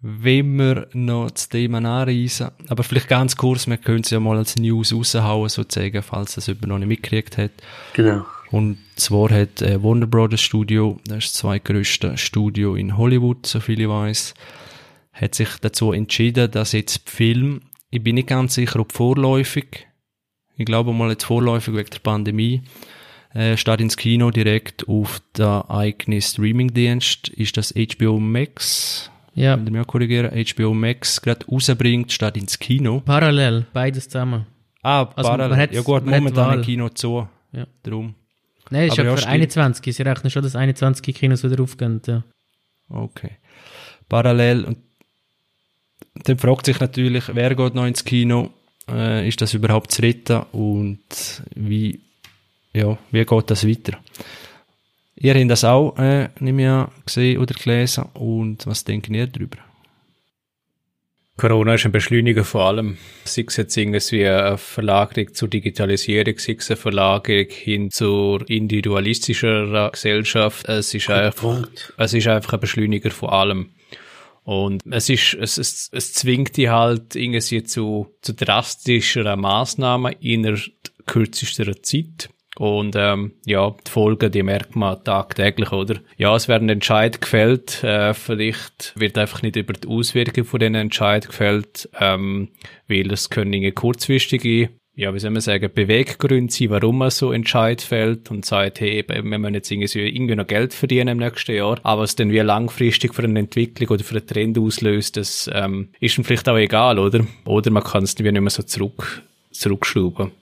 Wenn wir noch das Thema anreisen, aber vielleicht ganz kurz, wir können es ja mal als News raushauen, sozusagen, falls das jemand noch nicht mitgekriegt hat. Genau. Und zwar hat äh, Warner Brothers Studio, das ist das zweitgrößte Studio in Hollywood, so viel ich weiß, hat sich dazu entschieden, dass jetzt die Film, ich bin nicht ganz sicher, ob vorläufig, ich glaube mal jetzt vorläufig wegen der Pandemie, äh, statt ins Kino direkt auf der eigenen Streamingdienst, ist das HBO Max, Ja, wenn auch korrigieren, HBO Max gerade rausbringt, statt ins Kino. parallel, beides zusammen. Ah, Also man parallel. hat- ja gut, momentan im Kino zu. Ja. Drum. Nein, ist Aber ja ja, für stimmt. 21. Sie rechnen schon, dass 21 Kinos wieder aufgehen. Ja. Okay. Parallel. Und dann fragt sich natürlich, wer geht noch ins Kino? Äh, ist das überhaupt zu retten? Und wie, ja, wie geht das weiter? Ihr habt das auch, äh, nehme ich an, gesehen oder gelesen. Und was denken ihr darüber? Corona ist ein Beschleuniger vor allem. Sei es jetzt irgendwie eine Verlagerung zur Digitalisierung, sei es eine Verlagerung hin zur individualistischer Gesellschaft. Es ist einfach, es ist einfach ein Beschleuniger vor allem. Und es ist, es, es, es zwingt die halt irgendwie zu, zu drastischeren Maßnahmen in der kürzester Zeit. Und ähm, ja, die Folgen, die merkt man tagtäglich, oder? Ja, es werden Entscheid gefällt, äh, vielleicht wird einfach nicht über die Auswirkungen von den Entscheid gefällt, ähm, weil es können kurzfristige, ja, wie soll man sagen, Beweggründe sein, warum man so Entscheid fällt und sagt, hey, wir müssen jetzt irgendwie, noch Geld verdienen im nächsten Jahr, aber es dann wie langfristig für eine Entwicklung oder für einen Trend auslöst, das ähm, ist ihm vielleicht auch egal, oder? Oder man kann es wie nicht mehr so zurück, zurückschrauben.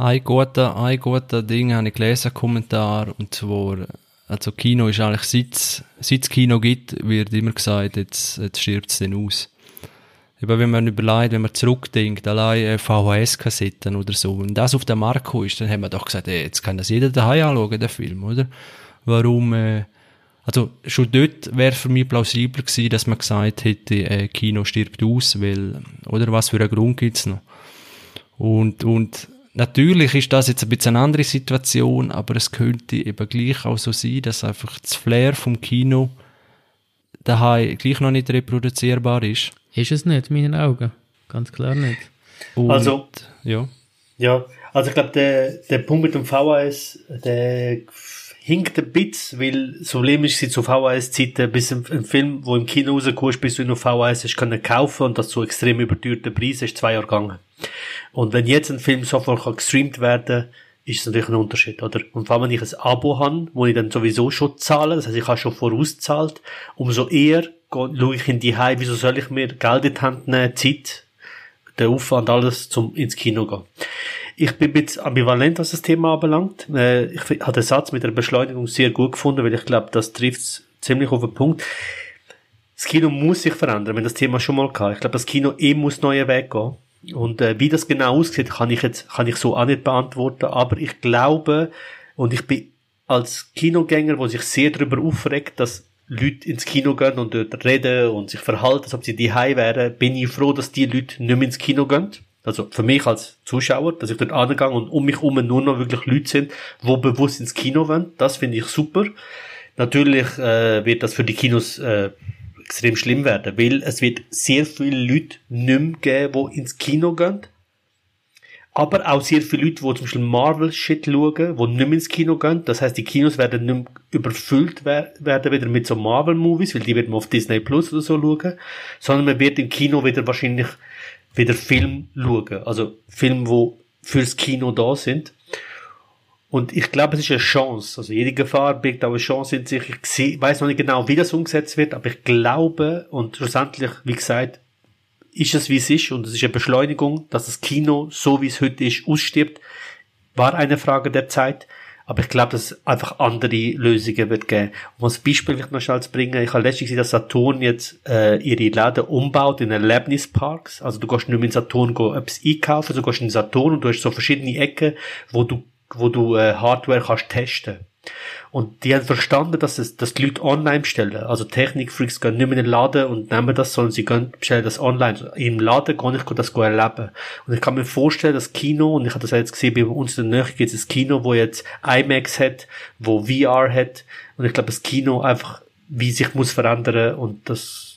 Ein guter, ein guter Ding habe ich gelesen, Kommentar, und zwar, also Kino ist eigentlich, seit es- es Kino gibt, wird immer gesagt, jetzt, jetzt stirbt es dann aus. Aber wenn man überlegt, wenn man zurückdenkt, allein äh, VHS-Kassetten oder so, und das auf der Marco ist, dann haben wir doch gesagt, ey, jetzt kann das jeder daheim anschauen, den Film, oder? Warum, äh, also schon dort wäre für mich plausibel gewesen, dass man gesagt hätte, äh, Kino stirbt aus, weil, oder was für einen Grund gibt's noch? Und, und natürlich ist das jetzt ein bisschen eine andere Situation, aber es könnte eben gleich auch so sein, dass einfach das Flair vom Kino daheim gleich noch nicht reproduzierbar ist. Ist es nicht, in meinen Augen. Ganz klar nicht. Und, Also- ja. Ja, also ich glaube, der, der Punkt mit dem VHS, der hinkt ein bisschen, weil das Problem ist, zu VHS-Zeiten, bis ein, ein, Film, wo im Kino rausgekommen ist, bis du ihn auf VHS hast können kaufen und das zu extrem überteuerten Preis ist zwei Jahre gegangen. Und wenn jetzt ein Film sofort kann gestreamt werden ist es natürlich ein Unterschied, oder? Und vor allem, wenn ich ein Abo habe, wo ich dann sowieso schon zahle, das heißt, ich habe schon vorauszahlt, umso eher schaue ich in die Heim, wieso soll ich mir Geld in die Hand nehmen, Zeit, der Aufwand, alles zum ins Kino gehen. Ich bin ein bisschen ambivalent, was das Thema anbelangt. Äh, ich habe den Satz mit der Beschleunigung sehr gut gefunden, weil ich glaube, das trifft es ziemlich auf den Punkt. Das Kino muss sich verändern, wenn das Thema schon mal kam. Ich glaube, das Kino eh muss neue Weg gehen. Und äh, wie das genau aussieht, kann ich jetzt kann ich so auch nicht beantworten. Aber ich glaube und ich bin als Kinogänger, wo sich sehr darüber aufregt, dass Leute ins Kino gehen und dort reden und sich verhalten, als ob sie die wären, bin ich froh, dass die Leute nicht mehr ins Kino gehen. Also für mich als Zuschauer, dass ich dort angehe und um mich herum nur noch wirklich Leute sind, wo bewusst ins Kino wollen. Das finde ich super. Natürlich äh, wird das für die Kinos äh, extrem schlimm werden, weil es wird sehr viele Leute nicht mehr geben, die ins Kino gehen. Aber auch sehr viele Leute, die zum Beispiel Marvel-Shit schauen, die nicht mehr ins Kino gehen. Das heißt, die Kinos werden nicht mehr überfüllt werden wieder mit so Marvel-Movies, weil die wird man auf Disney Plus oder so schauen. Sondern man wird im Kino wieder wahrscheinlich wieder Film schauen. Also Filme, die fürs Kino da sind. Und ich glaube, es ist eine Chance. Also jede Gefahr birgt auch eine Chance in sich. Ich weiß noch nicht genau, wie das umgesetzt wird, aber ich glaube und schlussendlich, wie gesagt, ist es wie es ist und es ist eine Beschleunigung, dass das Kino, so wie es heute ist, ausstirbt, war eine Frage der Zeit. Aber ich glaube, dass es einfach andere Lösungen wird geben. Um als Beispiel vielleicht noch schnell zu bringen, ich habe letztens gesehen, dass Saturn jetzt äh, ihre Läden umbaut in Erlebnisparks. Also du gehst nicht mehr in Saturn go, etwas einkaufen, du gehst in Saturn und du hast so verschiedene Ecken, wo du wo du äh, Hardware kannst testen. Und die haben verstanden, dass es, dass die Leute online bestellen. Also Technikfreaks gehen nicht mehr in den Laden und nehmen das, sondern sie gehen, bestellen das online. Im Laden kann ich das erleben. Und ich kann mir vorstellen, das Kino, und ich habe das jetzt gesehen, bei uns in der Nähe gibt es ein Kino, wo jetzt IMAX hat, wo VR hat. Und ich glaube, das Kino einfach, wie sich muss verändern und das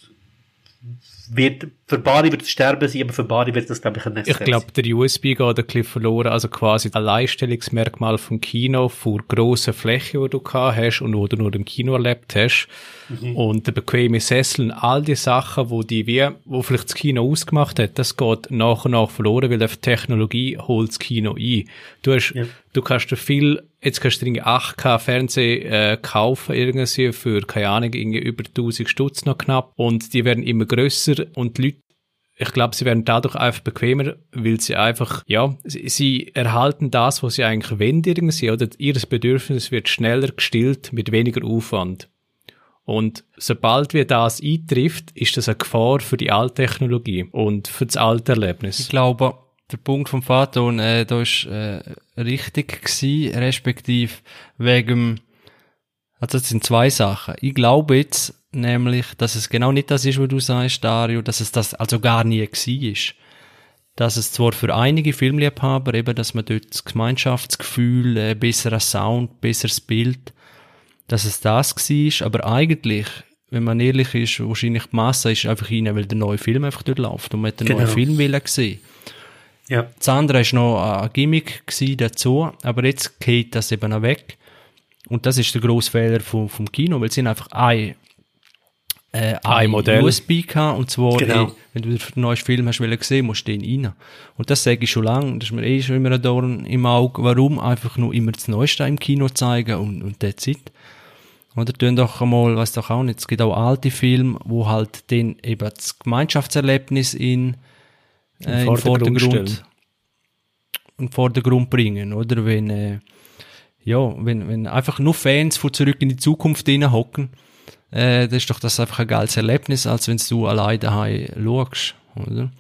wird, für Bari wird es sterben sein, aber für Bari wird das, glaube ich, ein Netzwerk Ich glaube, der USB geht ein bisschen verloren, also quasi ein Alleinstellungsmerkmal vom Kino vor grossen Fläche, die du gehabt hast und wo du nur im Kino erlebt hast. Mhm. Und der bequeme Sessel und all die Sachen, wo die wie, wo vielleicht das Kino ausgemacht hat, das geht nach und nach verloren, weil die Technologie holt das Kino ein. Du hast, ja. du kannst dir viel, jetzt kannst du irgendwie 8K Fernsehen äh, kaufen irgendwie für, keine Ahnung, irgendwie über 1000 Stutz noch knapp und die werden immer grösser und die Leute ich glaube, sie werden dadurch einfach bequemer, weil sie einfach, ja, sie, sie erhalten das, was sie eigentlich wollen irgendwie, oder ihr Bedürfnis wird schneller gestillt mit weniger Aufwand. Und sobald wir das eintrifft, ist das eine Gefahr für die Alttechnologie und für das alte Erlebnis. Ich glaube, der Punkt vom Faton, äh, da ist äh, richtig gewesen, respektive wegen, also das sind zwei Sachen. Ich glaube jetzt nämlich, dass es genau nicht das ist, was du sagst, Dario, dass es das also gar nie gewesen ist. Dass es zwar für einige Filmliebhaber eben, dass man dort das Gemeinschaftsgefühl, äh, besserer Sound, besseres Bild, dass es das war, aber eigentlich, wenn man ehrlich ist, wahrscheinlich die Masse ist einfach rein, weil der neue Film einfach dort läuft und man hat den genau. neuen Film will gesehen. Ja. Das andere war noch ein Gimmick dazu, aber jetzt geht das eben auch weg. Und das ist der grosse Fehler vom, vom Kino, weil sie sind einfach ein, äh, ein, Modell. USB gehabt, und zwar, genau. ey, wenn du den neuen Film hast gesehen, musst du den rein. Und das sage ich schon lange, das ist mir eh schon immer ein Dorn im Auge, warum einfach nur immer das Neueste im Kino zeigen und, und that's it. Oder tun doch einmal, weiß doch auch nicht, es gibt auch alte Filme, wo halt den eben das Gemeinschaftserlebnis in, äh, in Vordergrund, in Vordergrund bringen, oder? Wenn, äh, ja, wenn, wenn einfach nur Fans von Zurück in die Zukunft hocken, äh, dann ist doch das einfach ein geiles Erlebnis, als wenn du allein daheim schaust, oder?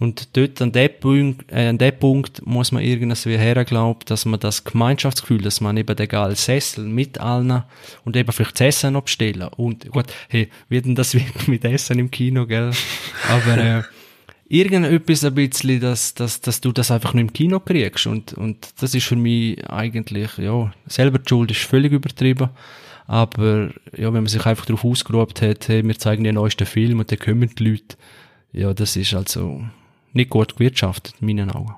Und dort an dem Punkt, äh, an dem Punkt muss man irgendwie herglauben, dass man das Gemeinschaftsgefühl, dass man eben den geilen Sessel mit allen und eben vielleicht das Essen noch bestellen. Und gut, hey, wie denn das wird mit Essen im Kino, gell? Aber äh, irgendetwas ein bisschen, dass, dass, dass du das einfach nur im Kino kriegst. Und, und das ist für mich eigentlich, ja, selber die Schuld ist völlig übertrieben. Aber ja, wenn man sich einfach darauf ausgeruht hat, hey, wir zeigen den neuesten Film und dann kommen die Leute, ja, das ist also nicht gut gewirtschaftet, in meinen Augen.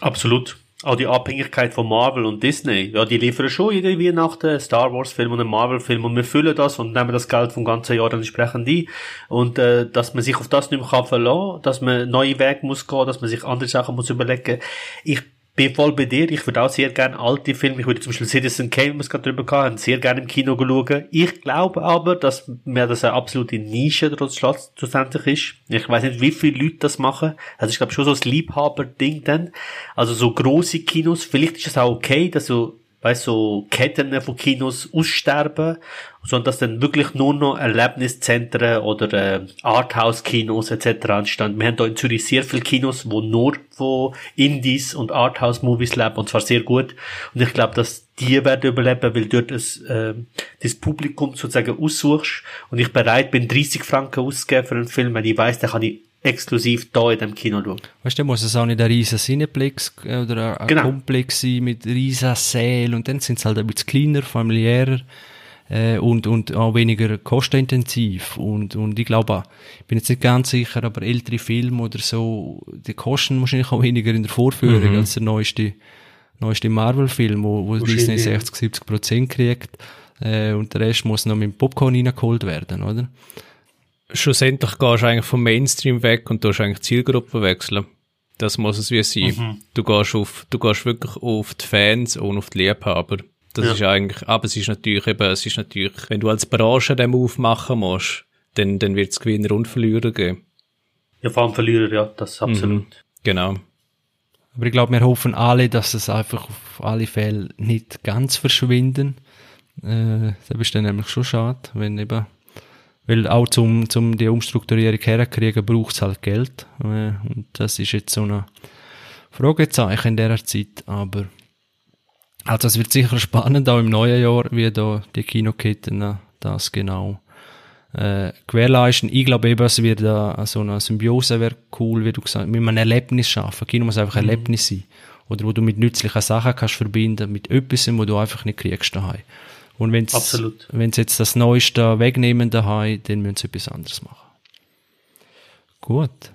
Absolut. Auch die Abhängigkeit von Marvel und Disney. Ja, die liefern schon jede Weihnachten Star Wars Film und einen Marvel Film und wir füllen das und nehmen das Geld vom ganzen Jahr entsprechend ein. Und, äh, dass man sich auf das nicht mehr kann dass man neue Wege muss gehen, dass man sich andere Sachen muss überlegen. Ich bin voll bei dir. Ich würde auch sehr gerne alte Filme, ich würde zum Beispiel Citizen Kane, was gerade drüber haben, sehr gerne im Kino schauen. Ich glaube aber, dass mir das eine absolute Nische trotz schlussendlich ist. Ich weiß nicht, wie viele Leute das machen. Also ich glaube schon so das Liebhaber-Ding dann. Also so große Kinos, vielleicht ist es auch okay, dass so weißt so Ketten von Kinos aussterben, sondern dass dann wirklich nur noch Erlebniszentren oder äh, Arthouse-Kinos etc. entstanden. Wir haben hier in Zürich sehr viele Kinos, wo nur von Indies und Arthouse-Movies leben und zwar sehr gut. Und ich glaube, dass die werden überleben, weil dort es, äh, das Publikum sozusagen aussuchst und ich bereit bin, 30 Franken auszugeben für einen Film, wenn ich weiß, dann kann ich exklusiv da in dem Kino schauen. Weißt du, muss es auch nicht ein riesen Cineplex äh, oder ein genau. Komplex sein mit riesen Sälen und dann sind es halt ein bisschen kleiner, familiärer äh, und, und auch weniger kostenintensiv und, und ich glaube, ich bin jetzt nicht ganz sicher, aber ältere Filme oder so, die kosten wahrscheinlich auch weniger in der Vorführung mhm. als der neueste, neueste Marvel-Film, wo, wo Disney 60, 70 Prozent kriegt äh, und der Rest muss noch mit dem Popcorn reingeholt werden, oder? schlussendlich gehst du eigentlich vom Mainstream weg und du hast eigentlich Zielgruppe wechseln. Das muss es wie sein. Mhm. Du gehst auf, du gehst wirklich auf die Fans und auf die Liebhaber. Das ja. ist eigentlich, aber es ist natürlich eben, es ist natürlich, wenn du als Branche den Move machen musst, dann, dann wird es Gewinner und Verlierer geben. Ja, vor allem Verlierer, ja, das absolut. Mhm. Genau. Aber ich glaube, wir hoffen alle, dass es einfach auf alle Fälle nicht ganz verschwinden. Äh, das ist dann nämlich schon schade, wenn eben weil auch zum, zum die Umstrukturierung herzukriegen, braucht es halt Geld. Äh, und das ist jetzt so ein Fragezeichen in dieser Zeit. Aber also es wird sicher spannend, auch im neuen Jahr, wie da die Kinoketten das genau äh, gewährleisten. Ich glaube eben, es wird da so eine Symbiose wäre cool, wie du gesagt hast, mit einem Erlebnis schaffen. Kino muss einfach ein mhm. Erlebnis sein. Oder wo du mit nützlichen Sachen kannst verbinden, mit etwas, wo du einfach nicht kriegst daheim. Und wenn sie jetzt das Neueste wegnehmen daheim, dann müssen sie etwas anderes machen. Gut.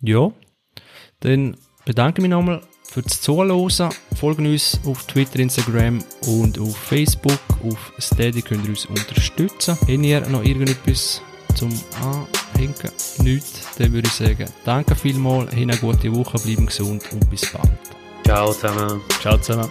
Ja. Dann bedanke ich mich nochmal fürs Zuhören. Folgen uns auf Twitter, Instagram und auf Facebook. Auf Steady könnt ihr uns unterstützen. Wenn ihr noch irgendetwas zum Anhängen nichts, dann würde ich sagen, danke vielmals, habt eine gute Woche, bleiben gesund und bis bald. Ciao zusammen. Ciao zusammen.